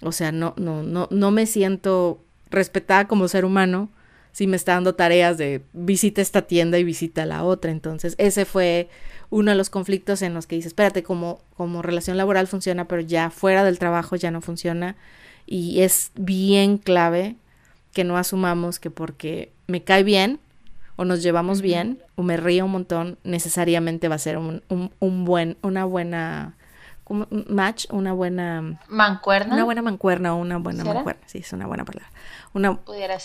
o sea, no no no no me siento respetada como ser humano si me está dando tareas de visita esta tienda y visita la otra. Entonces, ese fue uno de los conflictos en los que dice, espérate, como como relación laboral funciona, pero ya fuera del trabajo ya no funciona y es bien clave que no asumamos que porque me cae bien o nos llevamos bien o me río un montón, necesariamente va a ser un, un, buen, una buena match, una buena mancuerna. Una buena mancuerna o una buena mancuerna, sí, es una buena palabra. Una,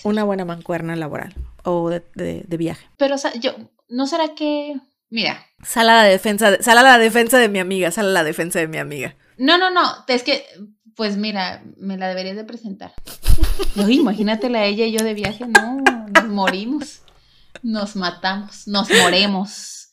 una buena mancuerna laboral o de, de, viaje. Pero o sea, yo, ¿no será que, mira? Sal a la defensa, de, sal a la defensa de mi amiga, sal a la defensa de mi amiga. No, no, no, es que, pues mira, me la deberías de presentar. No, imagínatela ella y yo de viaje, no, nos morimos. Nos matamos, nos moremos.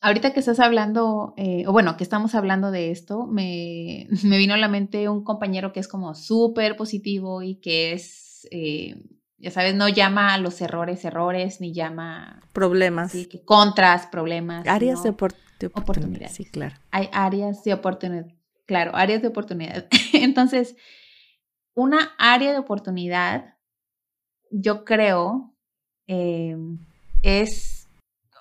Ahorita que estás hablando, eh, o bueno, que estamos hablando de esto, me, me, vino a la mente un compañero que es como súper positivo y que es, eh, ya sabes, no llama a los errores errores, ni llama... Problemas. Sí, que contras, problemas. Áreas de, de oportunidad. Sí, claro. Hay áreas de oportunidad. Claro, áreas de oportunidad. Entonces, una área de oportunidad, yo creo, eh, es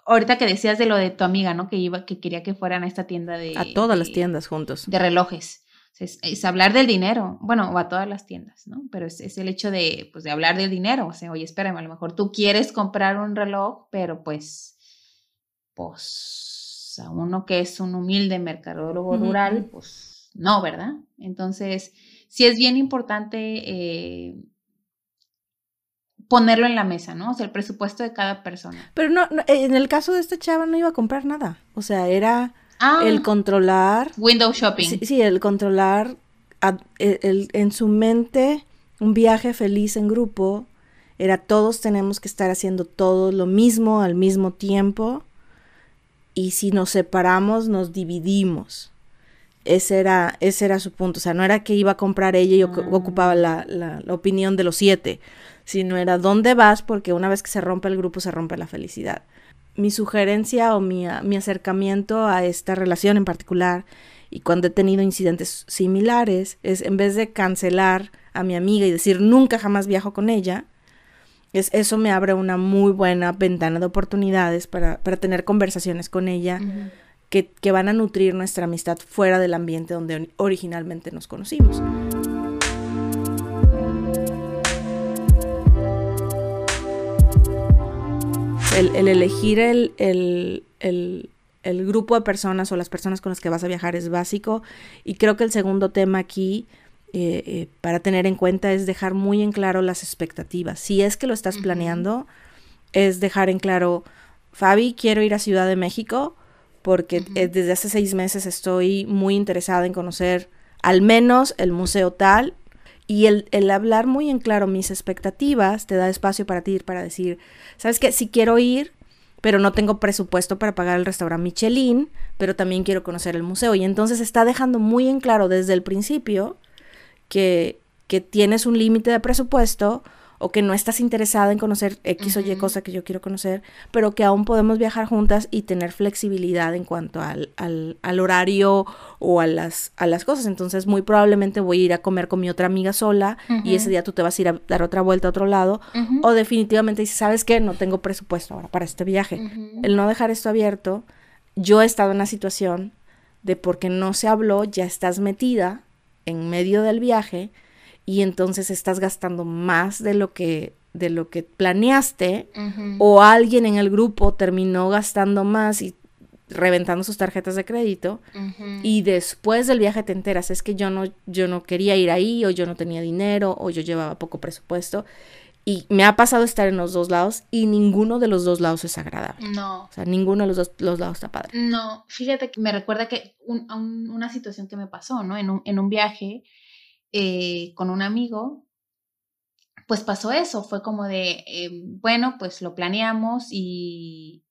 ahorita que decías de lo de tu amiga, ¿no? Que iba, que quería que fueran a esta tienda de. A todas las tiendas juntos. De relojes. Es, hablar del dinero. Bueno, o a todas las tiendas, ¿no? Pero es, es, el hecho de, pues, de hablar del dinero. O sea, oye, espérame, a lo mejor tú quieres comprar un reloj, pero pues, pues, a uno que es un humilde mercadólogo rural, pues, no, ¿verdad? Entonces, sí es bien importante eh, ponerlo en la mesa, ¿no? O sea, el presupuesto de cada persona. Pero no, en el caso de esta chava no iba a comprar nada. O sea, era ah. el controlar. Window shopping. Sí, el controlar el, en su mente un viaje feliz en grupo. Era todos tenemos que estar haciendo todo lo mismo al mismo tiempo. Y si nos separamos, nos dividimos. Ese era, ese era su punto. O sea, no era que iba a comprar ella y ah. ocupaba la, la, opinión de los siete, sino era dónde vas, porque una vez que se rompe el grupo, se rompe la felicidad. Mi sugerencia o mi, mi acercamiento a esta relación en particular, y cuando he tenido incidentes similares, es en vez de cancelar a mi amiga y decir nunca jamás viajo con ella, es, eso me abre una muy buena ventana de oportunidades para, para tener conversaciones con ella que, van a nutrir nuestra amistad fuera del ambiente donde originalmente nos conocimos. El, elegir el, el, grupo de personas o las personas con las que vas a viajar es básico. Y creo que el segundo tema aquí eh, eh, para tener en cuenta es dejar muy en claro las expectativas. Si es que lo estás planeando, es dejar en claro, Fabi, quiero ir a Ciudad de México porque desde hace seis meses estoy muy interesada en conocer al menos el museo tal. Y el, el, hablar muy en claro mis expectativas te da espacio para ti para decir, ¿sabes qué? Si quiero ir, pero no tengo presupuesto para pagar el restaurante Michelin, pero también quiero conocer el museo. Y entonces está dejando muy en claro desde el principio que, que tienes un límite de presupuesto o que no estás interesada en conocer X o Y cosa que yo quiero conocer, pero que aún podemos viajar juntas y tener flexibilidad en cuanto al, al, horario o a las, a las cosas. Entonces, muy probablemente voy a ir a comer con mi otra amiga sola y ese día tú te vas a ir a dar otra vuelta a otro lado. O definitivamente dices, ¿sabes qué? No tengo presupuesto ahora para este viaje. El no dejar esto abierto, yo he estado en una situación de porque no se habló, ya estás metida en medio del viaje y entonces estás gastando más de lo que de lo que planeaste o alguien en el grupo terminó gastando más y reventando sus tarjetas de crédito y después del viaje te enteras es que yo no yo no quería ir ahí o yo no tenía dinero o yo llevaba poco presupuesto y me ha pasado estar en los dos lados y ninguno de los dos lados es agradable. No. O sea, ninguno de los dos los lados está padre. No, fíjate que me recuerda que una situación que me pasó, ¿no? En un, en un viaje eh, con un amigo, pues pasó eso, fue como de, eh, bueno, pues lo planeamos y,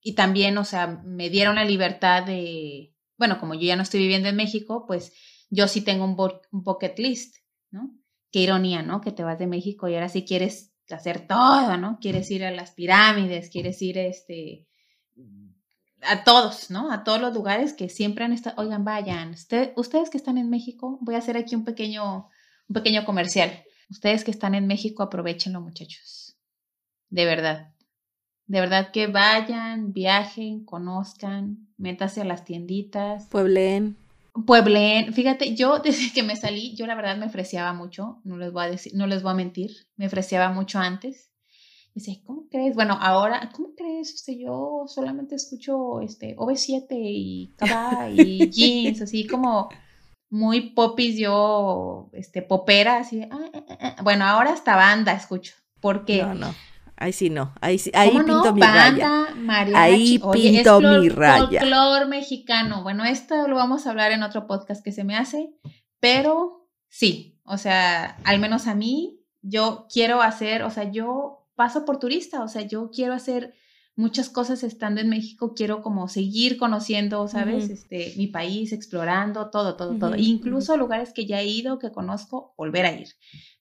y también, o sea, me dieron la libertad de, bueno, como yo ya no estoy viviendo en México, pues yo sí tengo un, un bucket list, ¿no? Qué ironía, ¿no? Que te vas de México y ahora sí quieres hacer todo, ¿no? Quieres ir a las pirámides, quieres ir este, a todos, ¿no? A todos los lugares que siempre han estado, oigan, vayan, ustedes que están en México, voy a hacer aquí un pequeño, un pequeño comercial. Ustedes que están en México, aprovechenlo, muchachos. De verdad. De verdad que vayan, viajen, conozcan, métase a las tienditas. Pueblen. Pueblen. Fíjate, yo desde que me salí, yo la verdad me ofreciaba mucho, no les voy a decir, no les voy a mentir, me ofreciaba mucho antes Dice, ¿cómo crees? Bueno, ahora, ¿cómo crees? Este, yo solamente escucho este, OV7 y Kaba y jeans, así como muy popis, yo, este, popera, así. Ah, ah, ah, bueno, ahora hasta banda escucho. ¿Por qué? No, no. Ahí sí no, ahí sí, ahí pinto mi banda, raya. ahí pinto mi raya. Folclor mexicano. Bueno, esto lo vamos a hablar en otro podcast que se me hace, pero sí, o sea, al menos a mí, yo quiero hacer, o sea, yo paso por turista, o sea, yo quiero hacer muchas cosas estando en México, quiero como seguir conociendo, ¿sabes? Este, mi país, explorando todo, todo, todo. Incluso lugares que ya he ido, que conozco, volver a ir.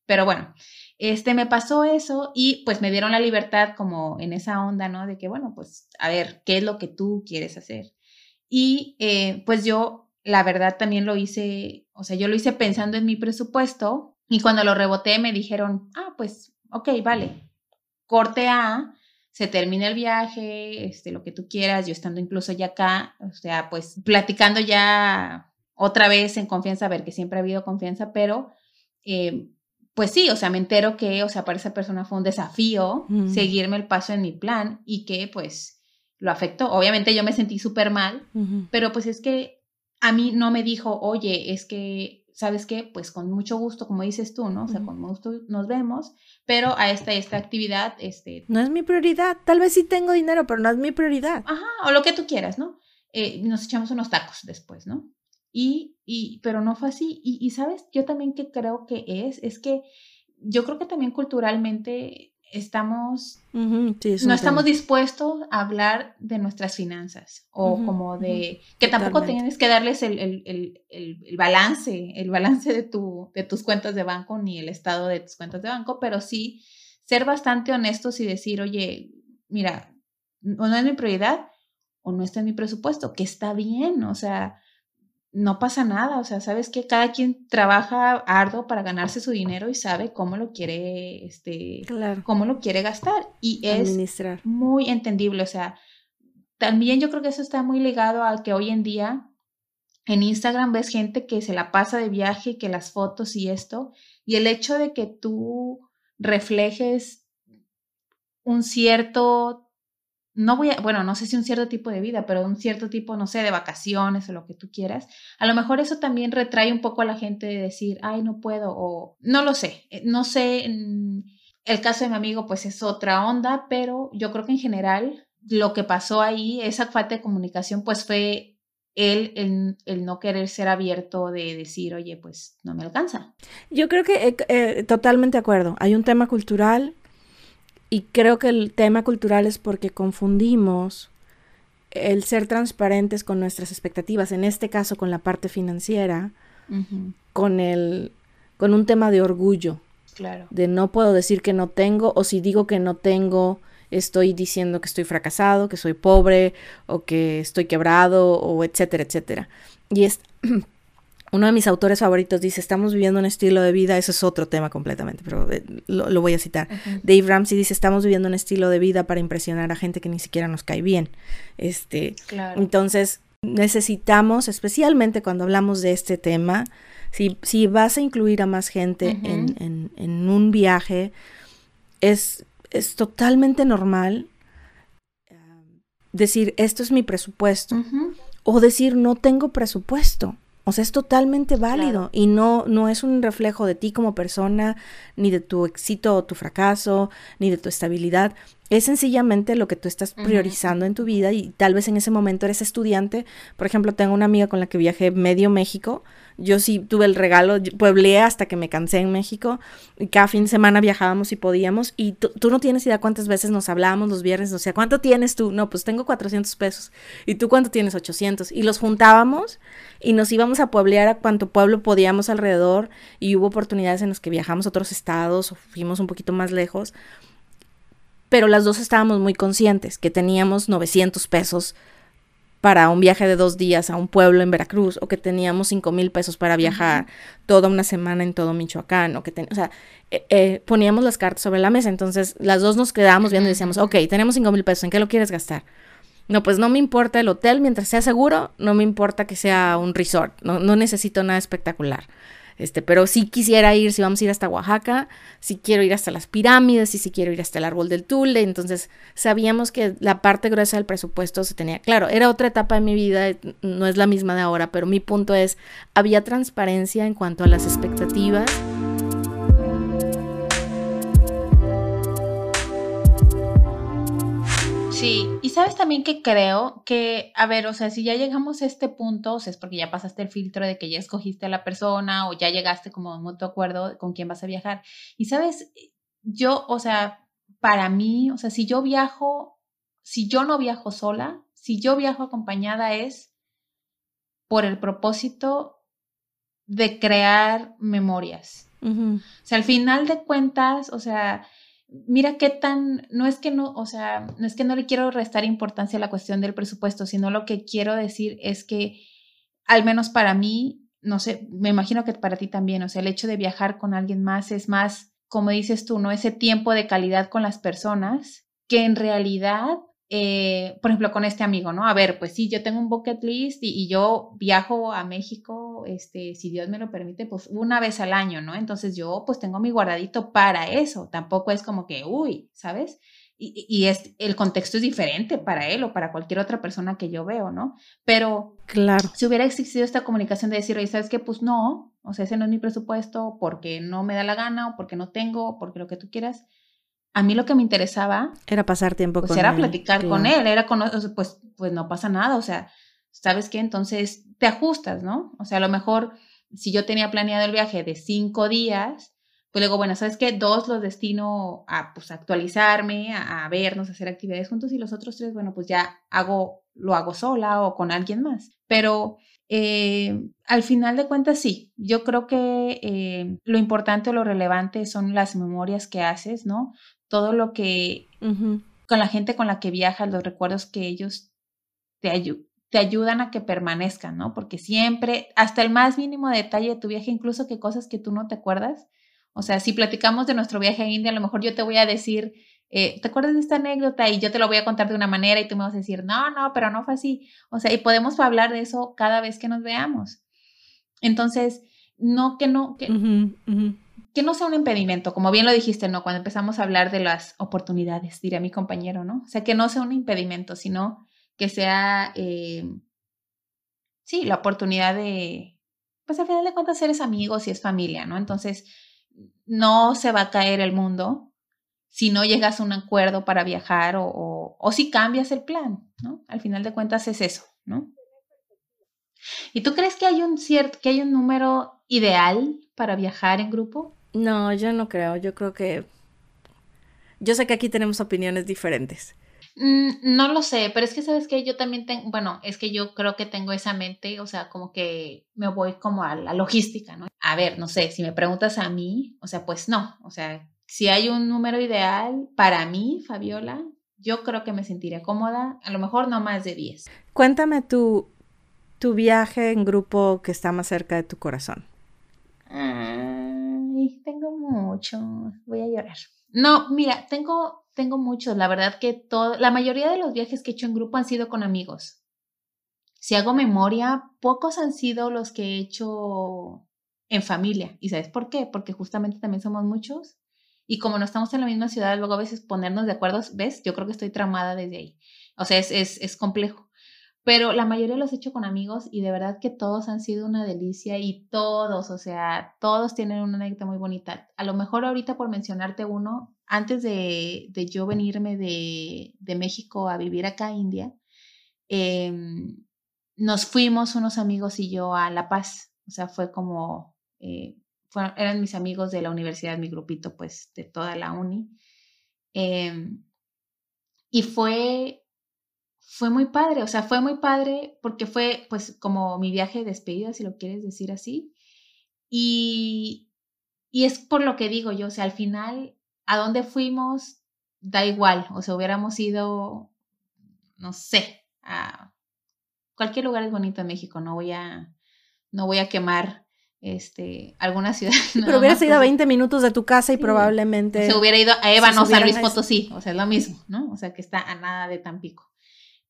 Pero bueno, este, me pasó eso y pues me dieron la libertad como en esa onda, ¿no? De que, bueno, pues a ver, ¿qué es lo que tú quieres hacer? Y eh, pues yo, la verdad, también lo hice, o sea, yo lo hice pensando en mi presupuesto y cuando lo reboté me dijeron, ah, pues, ok, vale, corte A, se termina el viaje, este, lo que tú quieras, yo estando incluso ya acá, o sea, pues platicando ya otra vez en confianza, a ver que siempre ha habido confianza, pero eh, pues sí, o sea, me entero que, o sea, para esa persona fue un desafío seguirme el paso en mi plan y que pues lo afectó. Obviamente yo me sentí súper mal, pero pues es que a mí no me dijo, oye, es que, ¿sabes qué? Pues con mucho gusto, como dices tú, ¿no? O sea, con gusto nos vemos, pero a esta, esta actividad, este... No es mi prioridad, tal vez sí tengo dinero, pero no es mi prioridad. Ajá, o lo que tú quieras, ¿no? Eh, nos echamos unos tacos después, ¿no? Y, y, pero no fue así. Y, y, sabes, yo también que creo que es, es que yo creo que también culturalmente estamos, no estamos dispuestos a hablar de nuestras finanzas o como de, que tampoco tienes que darles el, el, el, el, balance, el balance de, tu, de tus cuentas de banco ni el estado de tus cuentas de banco, pero sí ser bastante honestos y decir, oye, mira, o no es mi prioridad o no está en mi presupuesto, que está bien, o sea, no pasa nada, o sea, sabes que cada quien trabaja arduo para ganarse su dinero y sabe cómo lo quiere, este, cómo lo quiere gastar y es muy entendible, o sea, también yo creo que eso está muy ligado a que hoy en día en Instagram ves gente que se la pasa de viaje, que las fotos y esto, y el hecho de que tú reflejes un cierto no voy a, bueno, no sé si un cierto tipo de vida, pero un cierto tipo, no sé, de vacaciones o lo que tú quieras, a lo mejor eso también retrae un poco a la gente de decir, ay, no puedo, o no lo sé, eh, no sé, el caso de mi amigo pues es otra onda, pero yo creo que en general lo que pasó ahí, esa falta de comunicación, pues fue él el, no querer ser abierto de decir, oye, pues no me alcanza. Yo creo que eh, eh, totalmente de acuerdo. Hay un tema cultural y creo que el tema cultural es porque confundimos el ser transparentes con nuestras expectativas, en este caso con la parte financiera, con el con un tema de orgullo. Claro. De no puedo decir que no tengo o si digo que no tengo, estoy diciendo que estoy fracasado, que soy pobre o que estoy quebrado o etcétera, etcétera. Y es uno de mis autores favoritos dice, estamos viviendo un estilo de vida, eso es otro tema completamente, pero eh, lo, voy a citar. Dave Ramsey dice, estamos viviendo un estilo de vida para impresionar a gente que ni siquiera nos cae bien. Este, Entonces, necesitamos, especialmente cuando hablamos de este tema, si, si vas a incluir a más gente en, en, un viaje, es, es totalmente normal um, decir, esto es mi presupuesto, o decir, no tengo presupuesto. O sea, es totalmente válido y no, no es un reflejo de ti como persona, ni de tu éxito o tu fracaso, ni de tu estabilidad. Es sencillamente lo que tú estás priorizando en tu vida y tal vez en ese momento eres estudiante. Por ejemplo, tengo una amiga con la que viajé medio México yo sí tuve el regalo, pueblé hasta que me cansé en México y cada fin de semana viajábamos y podíamos y tú no tienes idea cuántas veces nos hablábamos los viernes, o sea, ¿cuánto tienes tú? No, pues tengo 400 pesos y tú cuánto tienes 800 y los juntábamos y nos íbamos a pueblear a cuánto pueblo podíamos alrededor y hubo oportunidades en las que viajamos a otros estados o fuimos un poquito más lejos, pero las dos estábamos muy conscientes que teníamos 900 pesos para un viaje de dos días a un pueblo en Veracruz, o que teníamos cinco mil pesos para viajar toda una semana en todo Michoacán, o que o sea, eh, eh, poníamos las cartas sobre la mesa, entonces las dos nos quedábamos viendo y decíamos, ok, tenemos cinco mil pesos, ¿en qué lo quieres gastar? No, pues no me importa el hotel mientras sea seguro, no me importa que sea un resort, no, no necesito nada espectacular. Este, pero si quisiera ir, si vamos a ir hasta Oaxaca, si quiero ir hasta las pirámides, y si quiero ir hasta el árbol del Tule, entonces sabíamos que la parte gruesa del presupuesto se tenía, claro, era otra etapa de mi vida, no es la misma de ahora, pero mi punto es, había transparencia en cuanto a las expectativas. Sí, y sabes también que creo que, a ver, o sea, si ya llegamos a este punto, o sea, es porque ya pasaste el filtro de que ya escogiste a la persona o ya llegaste como a un mutuo acuerdo con quién vas a viajar. Y sabes, yo, o sea, para mí, o sea, si yo viajo si yo no viajo sola, si yo viajo acompañada es por el propósito de crear memorias. O sea, al final de cuentas, o sea, mira qué tan, no es que no, o sea, no es que no le quiero restar importancia a la cuestión del presupuesto, sino lo que quiero decir es que, al menos para mí, no sé, me imagino que para ti también, o sea, el hecho de viajar con alguien más es más, como dices tú, ¿no? Ese tiempo de calidad con las personas que en realidad eh, por ejemplo, con este amigo, ¿no? A ver, pues sí, yo tengo un bucket list y, yo viajo a México, este, si Dios me lo permite, pues una vez al año, ¿no? Entonces yo pues tengo mi guardadito para eso, tampoco es como que, uy, ¿sabes? Y, y, es, el contexto es diferente para él o para cualquier otra persona que yo veo, ¿no? Pero claro. si hubiera existido esta comunicación de decir, oye, ¿sabes qué? Pues no, o sea, ese no es mi presupuesto porque no me da la gana o porque no tengo, o porque lo que tú quieras, a mí lo que me interesaba era pasar tiempo pues con era platicar con él, era con, pues, pues no pasa nada, o sea, ¿sabes qué? Entonces te ajustas, ¿no? O sea, a lo mejor si yo tenía planeado el viaje de cinco días, pues luego, bueno, ¿sabes qué? Dos los destino a pues actualizarme, a, vernos, a hacer actividades juntos y los otros tres, bueno, pues ya hago, lo hago sola o con alguien más. Pero eh, al final de cuentas, sí, yo creo que eh, lo importante o lo relevante son las memorias que haces, ¿no? Todo lo que, con la gente con la que viajas, los recuerdos que ellos te, te ayudan a que permanezcan, ¿no? Porque siempre, hasta el más mínimo detalle de tu viaje, incluso que cosas que tú no te acuerdas, o sea, si platicamos de nuestro viaje a India, a lo mejor yo te voy a decir, eh, ¿te acuerdas de esta anécdota? Y yo te lo voy a contar de una manera y tú me vas a decir, no, no, pero no fue así. O sea, y podemos hablar de eso cada vez que nos veamos. Entonces, no que no, que, que no sea un impedimento, como bien lo dijiste, ¿no? Cuando empezamos a hablar de las oportunidades, diría mi compañero, ¿no? O sea, que no sea un impedimento, sino que sea, eh, sí, la oportunidad de, pues al final de cuentas, eres amigos y es familia, ¿no? Entonces, no se va a caer el mundo si no llegas a un acuerdo para viajar o, o si cambias el plan, ¿no? Al final de cuentas es eso, ¿no? ¿Y tú crees que hay un cierto, que hay un número ideal para viajar en grupo? No, yo no creo. Yo creo que. Yo sé que aquí tenemos opiniones diferentes. Mm, no lo sé, pero es que sabes que yo también tengo, bueno, es que yo creo que tengo esa mente, o sea, como que me voy como a la logística, ¿no? A ver, no sé, si me preguntas a mí, o sea, pues no, o sea, si hay un número ideal para mí, Fabiola, yo creo que me sentiría cómoda, a lo mejor no más de 10. Cuéntame tu, tu viaje en grupo que está más cerca de tu corazón. Tengo mucho, voy a llorar. No, mira, tengo, tengo muchos, la verdad que todo, la mayoría de los viajes que he hecho en grupo han sido con amigos. Si hago memoria, pocos han sido los que he hecho en familia. ¿Y sabes por qué? Porque justamente también somos muchos y como no estamos en la misma ciudad, luego a veces ponernos de acuerdo, ¿ves? Yo creo que estoy tramada desde ahí. O sea, es, es, es complejo pero la mayoría los he hecho con amigos y de verdad que todos han sido una delicia y todos, o sea, todos tienen una anécdota muy bonita. A lo mejor ahorita por mencionarte uno, antes de, de yo venirme de, de, México a vivir acá a India, em, nos fuimos unos amigos y yo a La Paz, o sea, fue como, eh, eran mis amigos de la universidad, mi grupito pues de toda la uni. Em, y fue fue muy padre, o sea, fue muy padre porque fue pues como mi viaje de despedida, si lo quieres decir así. Y, y es por lo que digo yo, o sea, al final, a dónde fuimos, da igual, o sea, hubiéramos ido, no sé, a cualquier lugar es bonito en México, no voy a, no voy a quemar este, alguna ciudad. Pero hubieras ido a 20 minutos de tu casa y probablemente... Se hubiera ido a Ébano, San Luis Potosí, o sea, es lo mismo, ¿no? O sea, que está a nada de Tampico.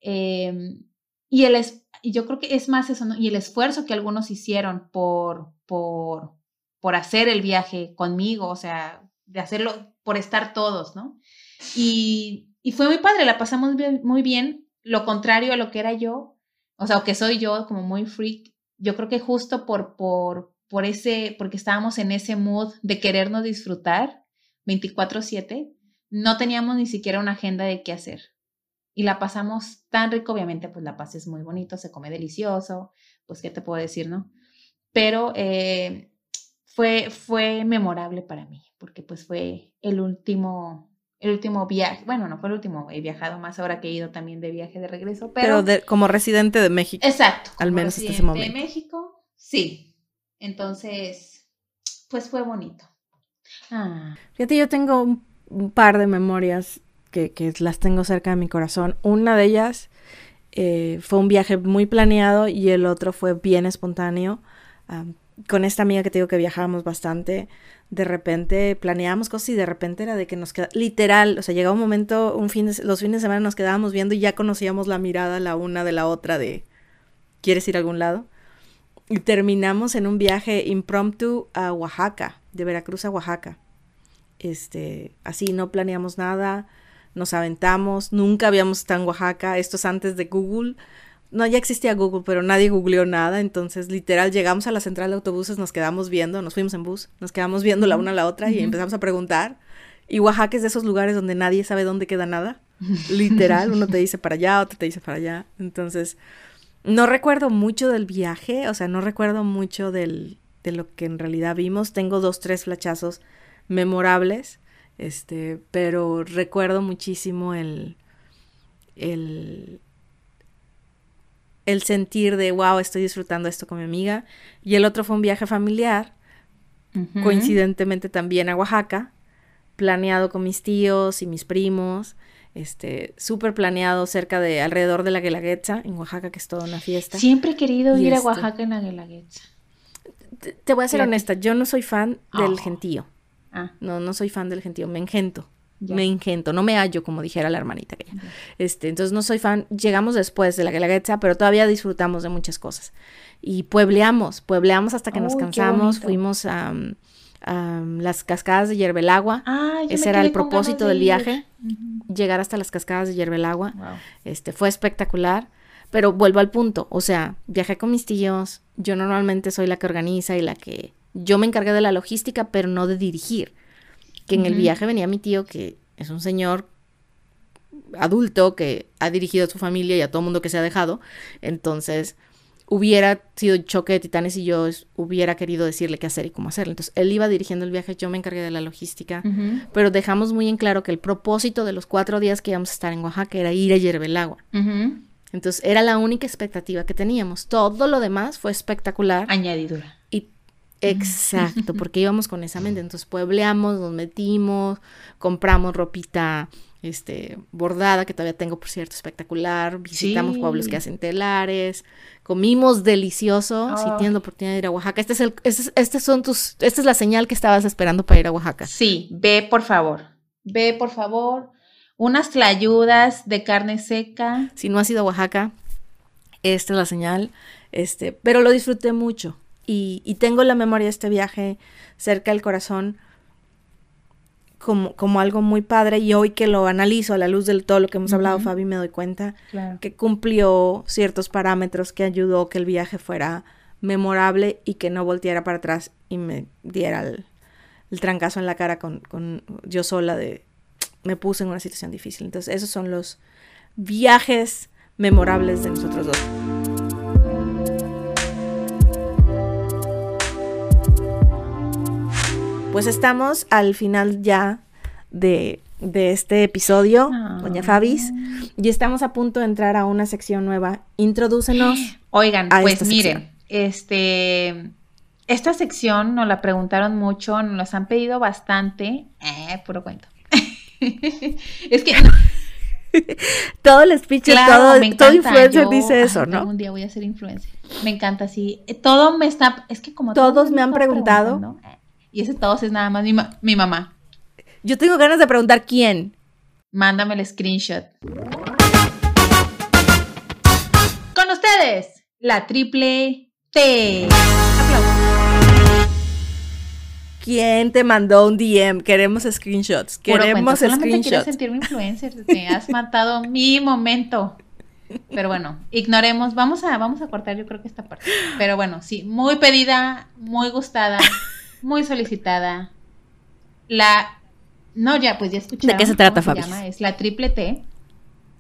Em, y el yo creo que es más eso, y el esfuerzo que algunos hicieron por, por, por hacer el viaje conmigo, o sea, de hacerlo, por estar todos, ¿no? Y, y fue muy padre, la pasamos muy bien, lo contrario a lo que era yo, o sea, o que soy yo, como muy freak, yo creo que justo por, por, por ese, porque estábamos en ese mood de querernos disfrutar 24/7, no teníamos ni siquiera una agenda de qué hacer y la pasamos tan rico, obviamente pues la paz es muy bonito, se come delicioso, pues qué te puedo decir, ¿no? Pero eh, fue, fue memorable para mí, porque pues fue el último, el último viaje, bueno, no fue el último, he viajado más ahora que he ido también de viaje de regreso, pero... Pero como residente de México. Exacto. Al menos hasta ese momento. De México, sí. Entonces, pues fue bonito. Ah. Fíjate, yo tengo un, par de memorias que, las tengo cerca de mi corazón. Una de ellas eh, fue un viaje muy planeado y el otro fue bien espontáneo. con esta amiga que te digo que viajábamos bastante, de repente planeábamos cosas y de repente era de que nos quedaba, literal, o sea, llegaba un momento, un fin de, los fines de semana nos quedábamos viendo y ya conocíamos la mirada la una de la otra de, ¿quieres ir a algún lado? Y terminamos en un viaje impromptu a Oaxaca, de Veracruz a Oaxaca. Este, así no planeamos nada, nos aventamos, nunca habíamos estado en Oaxaca, esto es antes de Google, no, ya existía Google, pero nadie googleó nada, entonces literal llegamos a la central de autobuses, nos quedamos viendo, nos fuimos en bus, nos quedamos viendo la una a la otra y empezamos a preguntar. Y Oaxaca es de esos lugares donde nadie sabe dónde queda nada. Literal, uno te dice para allá, otro te dice para allá. Entonces, no recuerdo mucho del viaje, o sea, no recuerdo mucho del, de lo que en realidad vimos. Tengo dos, tres flachazos memorables, este, pero recuerdo muchísimo el, el, el sentir de, wow, estoy disfrutando esto con mi amiga. Y el otro fue un viaje familiar, coincidentemente también a Oaxaca, planeado con mis tíos y mis primos, este, súper planeado cerca de, alrededor de la Guelaguetza, en Oaxaca, que es toda una fiesta. Siempre he querido ir a este Oaxaca en la Guelaguetza. Te, voy a ser honesta, yo no soy fan del oh. gentío. Ah. No, no soy fan del gentío, me engento. Me ingento, no me hallo, como dijera la hermanita. este, entonces no soy fan. Llegamos después de la Guelaguetza, pero todavía disfrutamos de muchas cosas. Y puebleamos, puebleamos hasta que nos cansamos. Fuimos a, las cascadas de Yerbelagua. Ah, Ese era el propósito del viaje, llegar hasta las cascadas de Yerbelagua. Este, fue espectacular. Pero vuelvo al punto, o sea, viajé con mis tíos. Yo normalmente soy la que organiza y la que yo me encargué de la logística, pero no de dirigir que en el viaje venía mi tío, que es un señor adulto que ha dirigido a su familia y a todo mundo que se ha dejado. Entonces, hubiera sido choque de titanes y yo hubiera querido decirle qué hacer y cómo hacerlo. Entonces, él iba dirigiendo el viaje, yo me encargué de la logística, pero dejamos muy en claro que el propósito de los cuatro días que íbamos a estar en Oaxaca era ir a Yerbelagua. Entonces, era la única expectativa que teníamos. Todo lo demás fue espectacular. Añadidura. Exacto, porque íbamos con esa mente. Entonces puebleamos, nos metimos, compramos ropita este, bordada, que todavía tengo, por cierto, espectacular. Visitamos pueblos que hacen telares, comimos delicioso. Si tienes la oportunidad de ir a Oaxaca, este es el, este, este, son tus, esta es la señal que estabas esperando para ir a Oaxaca. Sí, ve por favor, ve por favor. Unas tlayudas de carne seca. Si no has ido a Oaxaca, esta es la señal. Este, pero lo disfruté mucho y, tengo la memoria de este viaje cerca del corazón como, como, algo muy padre y hoy que lo analizo a la luz de todo lo que hemos hablado, Fabi, me doy cuenta que cumplió ciertos parámetros que ayudó que el viaje fuera memorable y que no volteara para atrás y me diera el, el trancazo en la cara con, con, yo sola de me puse en una situación difícil. Entonces esos son los viajes memorables de nosotros dos. Pues estamos al final ya de, este episodio, doña Fabis, y estamos a punto de entrar a una sección nueva. Introdúcenos. Oigan, pues miren, este, esta sección nos la preguntaron mucho, nos las han pedido bastante. Eh, puro cuento. es que todo el speech, todo, influencer dice eso, ¿no? Un día voy a ser influencer. Me encanta, sí. Todo me está, es que como todos me han preguntado, eh, y ese todos es nada más mi, mamá. Yo tengo ganas de preguntar quién. Mándame el screenshot. Con ustedes, la triple T. Aplausos. ¿Quién te mandó un DM? Queremos screenshots. Queremos screenshots. Solamente quiero sentirme influencer. Te has matado mi momento. Pero bueno, ignoremos. Vamos a, vamos a cortar yo creo que esta parte. Pero bueno, sí, muy pedida, muy gustada muy solicitada. La. No, ya, pues ya escuché. ¿De qué se trata, Fabi? Es la triple T.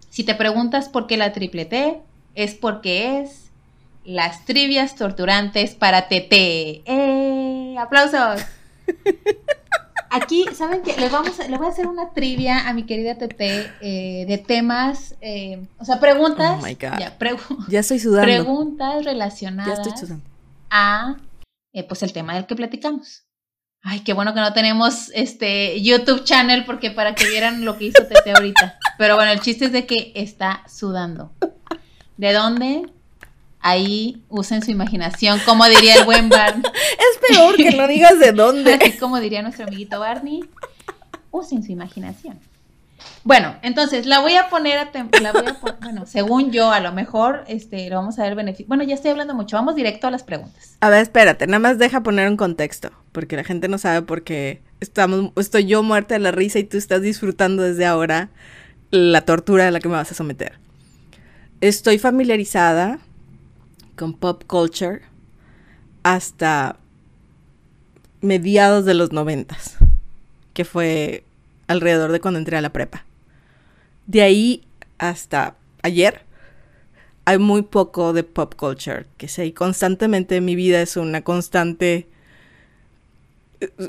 Si te preguntas por qué la triple T, es porque es las trivias torturantes para TT. ¡Eh! ¡Aplausos! aquí, ¿saben qué? Le, vamos a, le voy a hacer una trivia a mi querida Tete eh, de temas, eh, o sea, preguntas. Oh my God. Ya, pregu- Ya estoy sudando. preguntas ya relacionadas estoy sudando. a eh, pues el tema del que platicamos. Ay, qué bueno que no tenemos este YouTube channel porque para que vieran lo que hizo Tete ahorita. Pero bueno, el chiste es de que está sudando. ¿De dónde? Ahí usen su imaginación, como diría el buen Barney. Es peor que no digas de dónde. Así como diría nuestro amiguito Barney. Usen su imaginación. Bueno, entonces la voy a poner a la voy a bueno, según yo, a lo mejor este lo vamos a ver beneficio. Bueno, ya estoy hablando mucho, vamos directo a las preguntas. A ver, espérate, nada más deja poner un contexto, porque la gente no sabe por qué estamos, estoy yo muerta de la risa y tú estás disfrutando desde ahora la tortura a la que me vas a someter. Estoy familiarizada con pop culture hasta mediados de los noventas, que fue alrededor de cuando entré a la prepa. De ahí hasta ayer hay muy poco de pop culture que sé y constantemente mi vida es una constante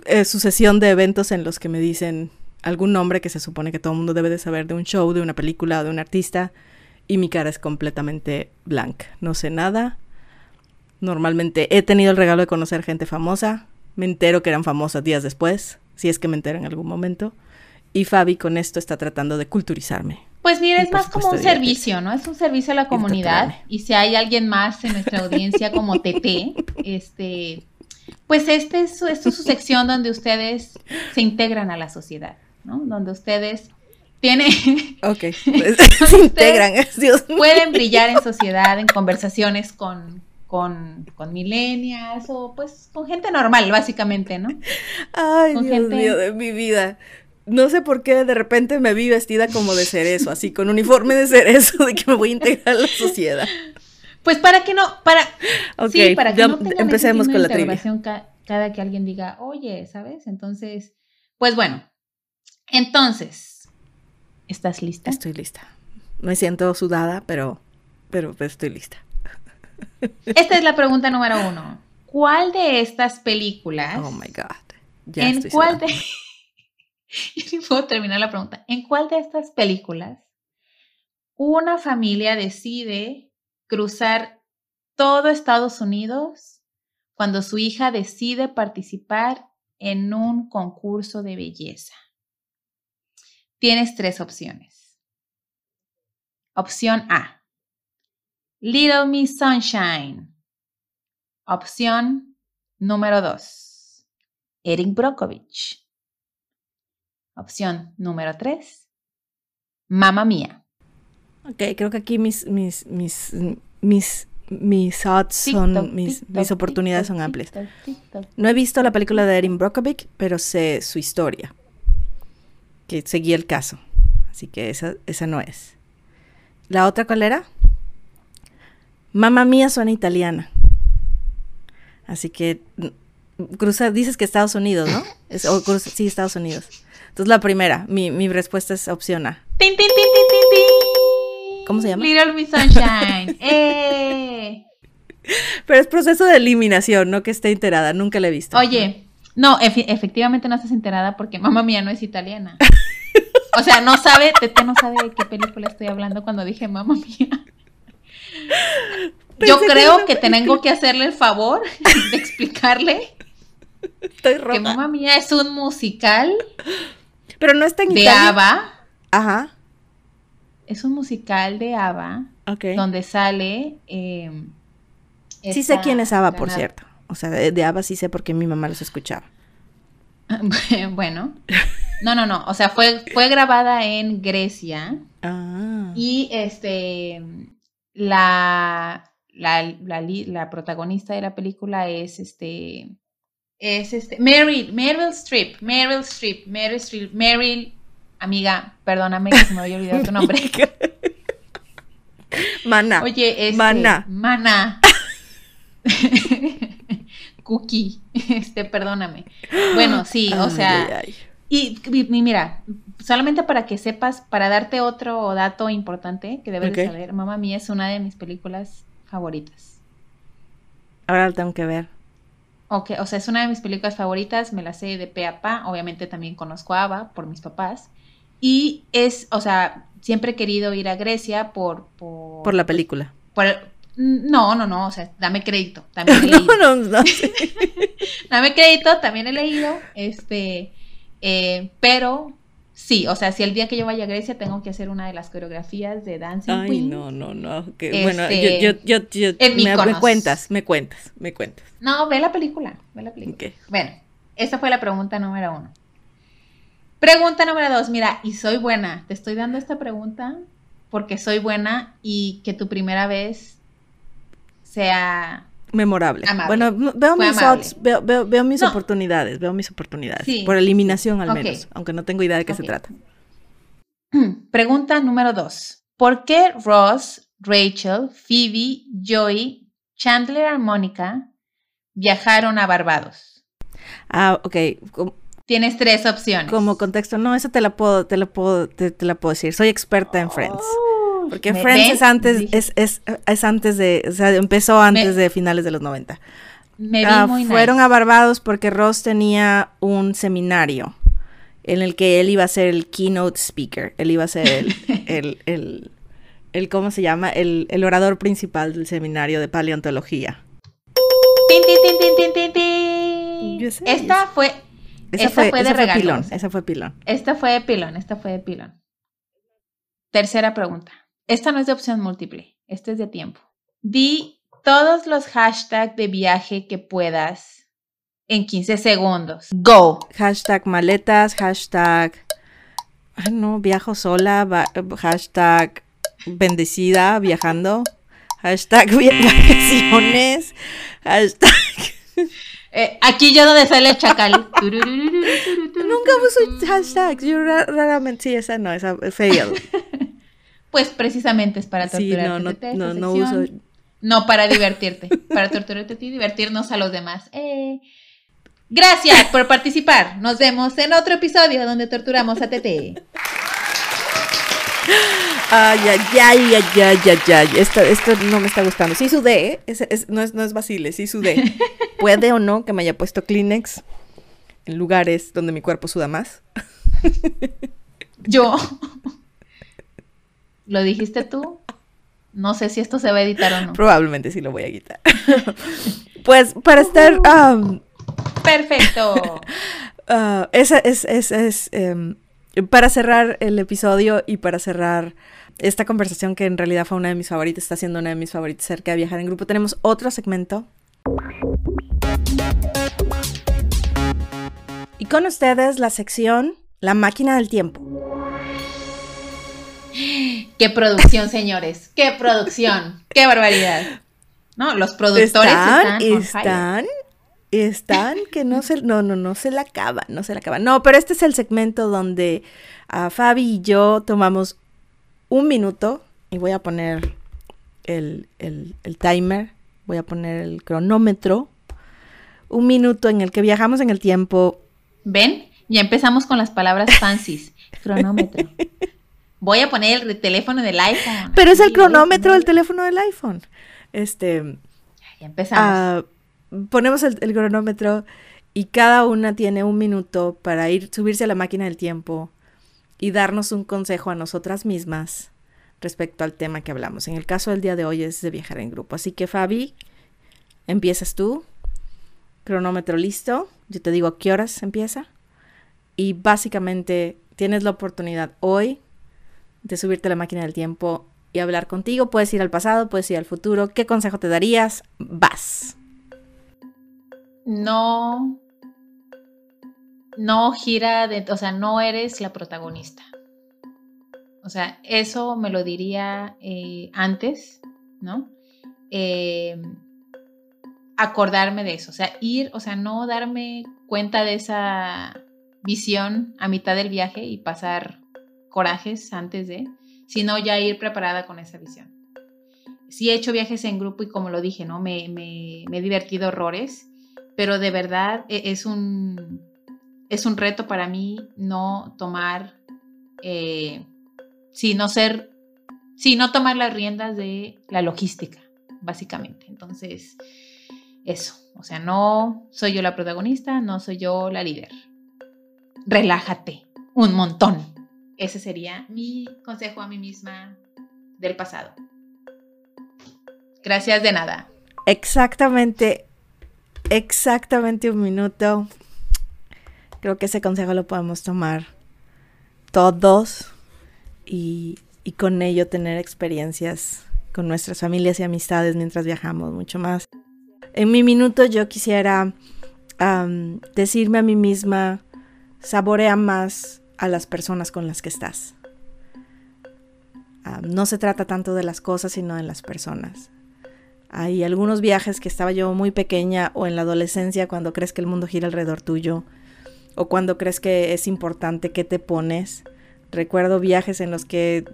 eh, sucesión de eventos en los que me dicen algún nombre que se supone que todo el mundo debe de saber de un show, de una película de un artista y mi cara es completamente blanca. No sé nada. Normalmente he tenido el regalo de conocer gente famosa. Me entero que eran famosas días después, si es que me entero en algún momento. Y Fabi con esto está tratando de culturizarme. Pues mira, es más como un servicio, ¿no? Es un servicio a la comunidad. Y si hay alguien más en nuestra audiencia como TT, este, pues este es, esta es su sección donde ustedes se integran a la sociedad, ¿no? Donde ustedes tienen, Ok. Se integran. Dios mío. pueden brillar en sociedad, en conversaciones con, con, con millennials o pues con gente normal, básicamente, ¿no? Ay, con Dios gente- mío de mi vida. No sé por qué de repente me vi vestida como de cerezo, así con uniforme de cerezo, de que me voy a integrar a la sociedad. Pues para que no, para, sí, para que no tengan empecemos ese con de la interrogación ca- cada que alguien diga, oye, ¿sabes? Entonces, pues bueno, entonces, ¿estás lista? Estoy lista. Me siento sudada, pero, pero pues, estoy lista. Esta es la pregunta número uno. ¿Cuál de estas películas? Oh my God. Ya ¿En estoy cuál sudando. de... Ni puedo terminar la pregunta. ¿En cuál de estas películas una familia decide cruzar todo Estados Unidos cuando su hija decide participar en un concurso de belleza? Tienes tres opciones. Opción A. Little Miss Sunshine. Opción número 2. Erin Brockovich. Opción número 3. Mamma Mía. Ok, creo que aquí mis, mis, mis, mis, mis odds son, mis, mis oportunidades son amplias. No he visto la película de Erin Brockovich, pero sé su historia. Que seguí el caso. Así que esa, esa no es. ¿La otra cuál era? Mamma mía suena italiana. Así que cruza, dices que Estados Unidos, ¿no? Es- o cruza- sí, Estados Unidos. Entonces la primera, mi, mi respuesta es opción A. Tin. ¿Cómo se llama? Little Miss Sunshine. ¡Eh! Pero es proceso de eliminación, no que esté enterada, nunca la he visto. Oye, no, efe- efectivamente no estás enterada porque Mamma Mía no es italiana. O sea, no sabe, Tete no sabe de qué película estoy hablando cuando dije Mamma Mía. Yo Pensé creo que tengo que hacerle el favor de explicarle Estoy que. Mamma Mía es un musical Pero no está en de Italia. ABBA. Ajá. Es un musical de ABBA Ok. donde sale. eh, Sí sé quién es Ava, por cierto. O sea, de, de Ava sí sé porque mi mamá los escuchaba. bueno, no, no, no. O sea, fue, fue grabada en Grecia Ah. y este la, la, la, la protagonista de la película es este es este Meryl, Meryl Streep, Meryl Streep, Meryl Streep, Meryl, amiga, perdóname que se me había olvidado tu nombre. Mana. Oye, este, Mana. Mana. Cookie, este, perdóname. Bueno, sí, o Ay, sea, ay, y, mira, solamente para que sepas, para darte otro dato importante que debes de saber, Mamma Mía es una de mis películas favoritas. Ahora lo tengo que ver. Ok, o sea, es una de mis películas favoritas, me la sé de pe a pa, obviamente también conozco a Ava por mis papás. Y es, o sea, siempre he querido ir a Grecia por... Por, por la película. Por, no, no, no, o sea, dame crédito, también he leído. no, no, no. dame crédito, también he leído, este, eh, pero sí, o sea, si el día que yo vaya a Grecia tengo que hacer una de las coreografías de Dancing Ay, Queen. no, no, no, bueno, este, yo, yo, yo, me, me, cuentas, me cuentas, me cuentas. No, ve la película, ve la película. Bueno, esa fue la pregunta número uno. Pregunta número dos, mira, y soy buena, te estoy dando esta pregunta porque soy buena y que tu primera vez sea memorable. Bueno, veo mis, veo, mis oportunidades, veo mis oportunidades. Por eliminación al menos, aunque no tengo idea de qué se trata. Pregunta número dos. ¿Por qué Ross, Rachel, Phoebe, Joey, Chandler y Mónica viajaron a Barbados? Ah, ok. Tienes tres opciones. Como contexto, no, eso te la puedo, te la puedo, te, la puedo decir. Soy experta en Friends. Porque Friends es antes, es, es, es, antes de, o sea, empezó antes de finales de los 90. Me vi ah, muy fueron a Barbados porque Ross tenía un seminario en el que él iba a ser el keynote speaker. Él iba a ser el, el, el, el ¿cómo se llama? El, el, orador principal del seminario de paleontología. Tin, tin, tin, esta fue, esa esta fue, fue de regalo. Pilón, esa fue pilón. Esta fue de pilón, esta fue de pilón. Tercera pregunta. Esta no es de opción múltiple, este es de tiempo. Di todos los hashtags de viaje que puedas en 15 segundos. Go. Hashtag maletas, hashtag... Ay, no, viajo sola, hashtag bendecida, viajando, hashtag vacaciones, hashtag... Eh, aquí yo donde sale el chacal. Nunca uso hashtags. Yo raramente, sí, esa no, esa fail. Pues precisamente es para torturarte. no, no, no, uso. No para divertirte, para torturarte y divertirnos a los demás. Eh. Gracias por participar. Nos vemos en otro episodio donde torturamos a Tete. Ay, ay, ay, ay, ay, ay, ay. Esto, esto no me está gustando. Sí sudé, ¿eh? no, es, no es vacile, sí sudé. Puede o no que me haya puesto Kleenex en lugares donde mi cuerpo suda más. Yo. ¿Lo dijiste tú? No sé si esto se va a editar o no. Probablemente sí lo voy a quitar. pues para estar... Um, Perfecto. Uh, esa es, es, es em, para cerrar el episodio y para cerrar esta conversación que en realidad fue una de mis favoritas, está siendo una de mis favoritas cerca de viajar en grupo, tenemos otro segmento. Y con ustedes la sección La máquina del tiempo. Qué producción, señores. Qué producción. Qué barbaridad. No, los productores están, están, están, que no se, no, no, no se la acaba, no se la acaba. No, pero este es el segmento donde a Fabi y yo tomamos un minuto y voy a poner el, el, el timer, voy a poner el cronómetro. Un minuto en el que viajamos en el tiempo. ¿Ven? Ya empezamos con las palabras fancies. Cronómetro. Voy a poner el teléfono del iPhone. Pero es el cronómetro del teléfono del iPhone. Este. Ya empezamos. Ah, ponemos el, cronómetro y cada una tiene un minuto para ir, subirse a la máquina del tiempo y darnos un consejo a nosotras mismas respecto al tema que hablamos. En el caso del día de hoy es de viajar en grupo. Así que Fabi, empiezas tú. Cronómetro listo. Yo te digo a qué horas empieza. Y básicamente tienes la oportunidad hoy de subirte a la máquina del tiempo y hablar contigo. Puedes ir al pasado, puedes ir al futuro. ¿Qué consejo te darías? Vas. No. No gira de. O sea, no eres la protagonista. O sea, eso me lo diría eh, antes, ¿no? Eh, acordarme de eso. O sea, ir, o sea, no darme cuenta de esa visión a mitad del viaje y pasar corajes antes de, sino ya ir preparada con esa visión. Sí he hecho viajes en grupo y como lo dije, ¿no? Me, he divertido horrores, pero de verdad e, es un, es un reto para mí no tomar, eh, no ser, sí, no tomar las riendas de la logística, básicamente. Entonces, eso. O sea, no soy yo la protagonista, no soy yo la líder. Relájate un montón. Ese sería mi consejo a mí misma del pasado. Gracias de nada. Exactamente, exactamente un minuto. Creo que ese consejo lo podemos tomar todos y, con ello tener experiencias con nuestras familias y amistades mientras viajamos mucho más. En mi minuto yo quisiera decirme a mí misma, saborea más a las personas con las que estás. no se trata tanto de las cosas, sino de las personas. Hay algunos viajes que estaba yo muy pequeña o en la adolescencia cuando crees que el mundo gira alrededor tuyo o cuando crees que es importante que te pones. Recuerdo viajes en los que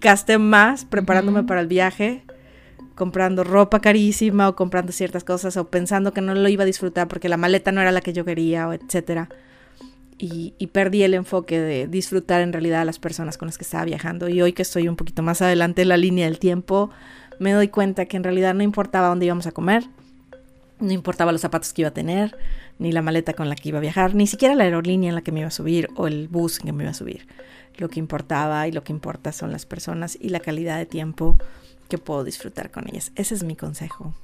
gasté más preparándome para el viaje comprando ropa carísima o comprando ciertas cosas o pensando que no lo iba a disfrutar porque la maleta no era la que yo quería o etcétera. Y, perdí el enfoque de disfrutar en realidad a las personas con las que estaba viajando. Y hoy que estoy un poquito más adelante en la línea del tiempo, me doy cuenta que en realidad no importaba dónde íbamos a comer, no importaba los zapatos que iba a tener, ni la maleta con la que iba a viajar, ni siquiera la aerolínea en la que me iba a subir o el bus en que me iba a subir. Lo que importaba y lo que importa son las personas y la calidad de tiempo que puedo disfrutar con ellas. Ese es mi consejo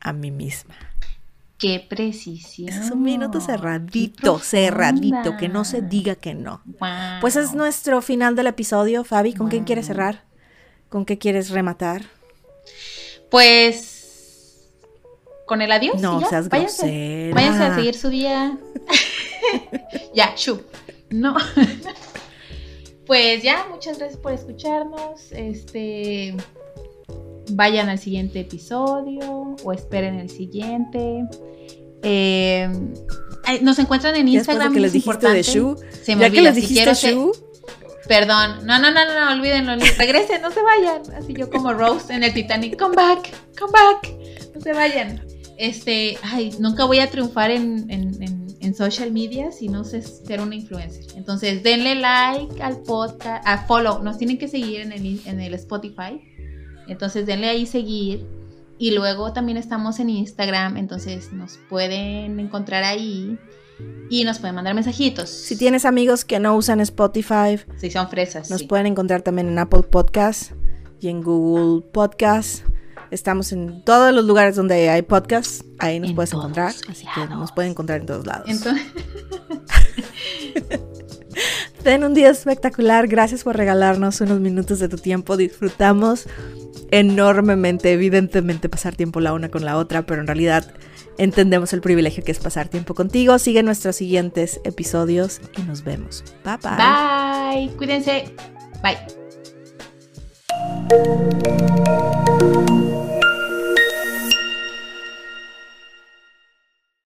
a mí misma. Qué precisión. es un minuto cerradito, cerradito, que no se diga que no. Pues es nuestro final del episodio, Fabi. ¿Con quién quieres cerrar? ¿Con qué quieres rematar? Pues con el adiós. No seas váyanse, váyanse a seguir su día. ya, shu. No. pues ya, muchas gracias por escucharnos. Este vayan al siguiente episodio o esperen el siguiente. Eh, nos encuentran en Instagram. que les dijiste de Shu. Se me olvida, si quiero Shu. Perdón, no, no, no, no, no, olvídenlo, regresen, no se vayan. Así yo como Rose en el Titanic, come back, come back, no se vayan. Este, ay, nunca voy a triunfar en, en, en, social media si no sé ser una influencer. Entonces, denle like al podcast, a follow, nos tienen que seguir en el, en el Spotify entonces denle ahí seguir. Y luego también estamos en Instagram, entonces nos pueden encontrar ahí y nos pueden mandar mensajitos. Si tienes amigos que no usan Spotify, si son fresas, nos pueden encontrar también en Apple Podcast y en Google Podcast. Estamos en todos los lugares donde hay podcasts, ahí nos puedes encontrar, así que nos pueden encontrar en todos lados. Entonces... Ten un día espectacular, gracias por regalarnos unos minutos de tu tiempo, disfrutamos enormemente, evidentemente, pasar tiempo la una con la otra, pero en realidad entendemos el privilegio que es pasar tiempo contigo. Sigue nuestros siguientes episodios y nos vemos. Bye bye. Bye. Cuídense. Bye.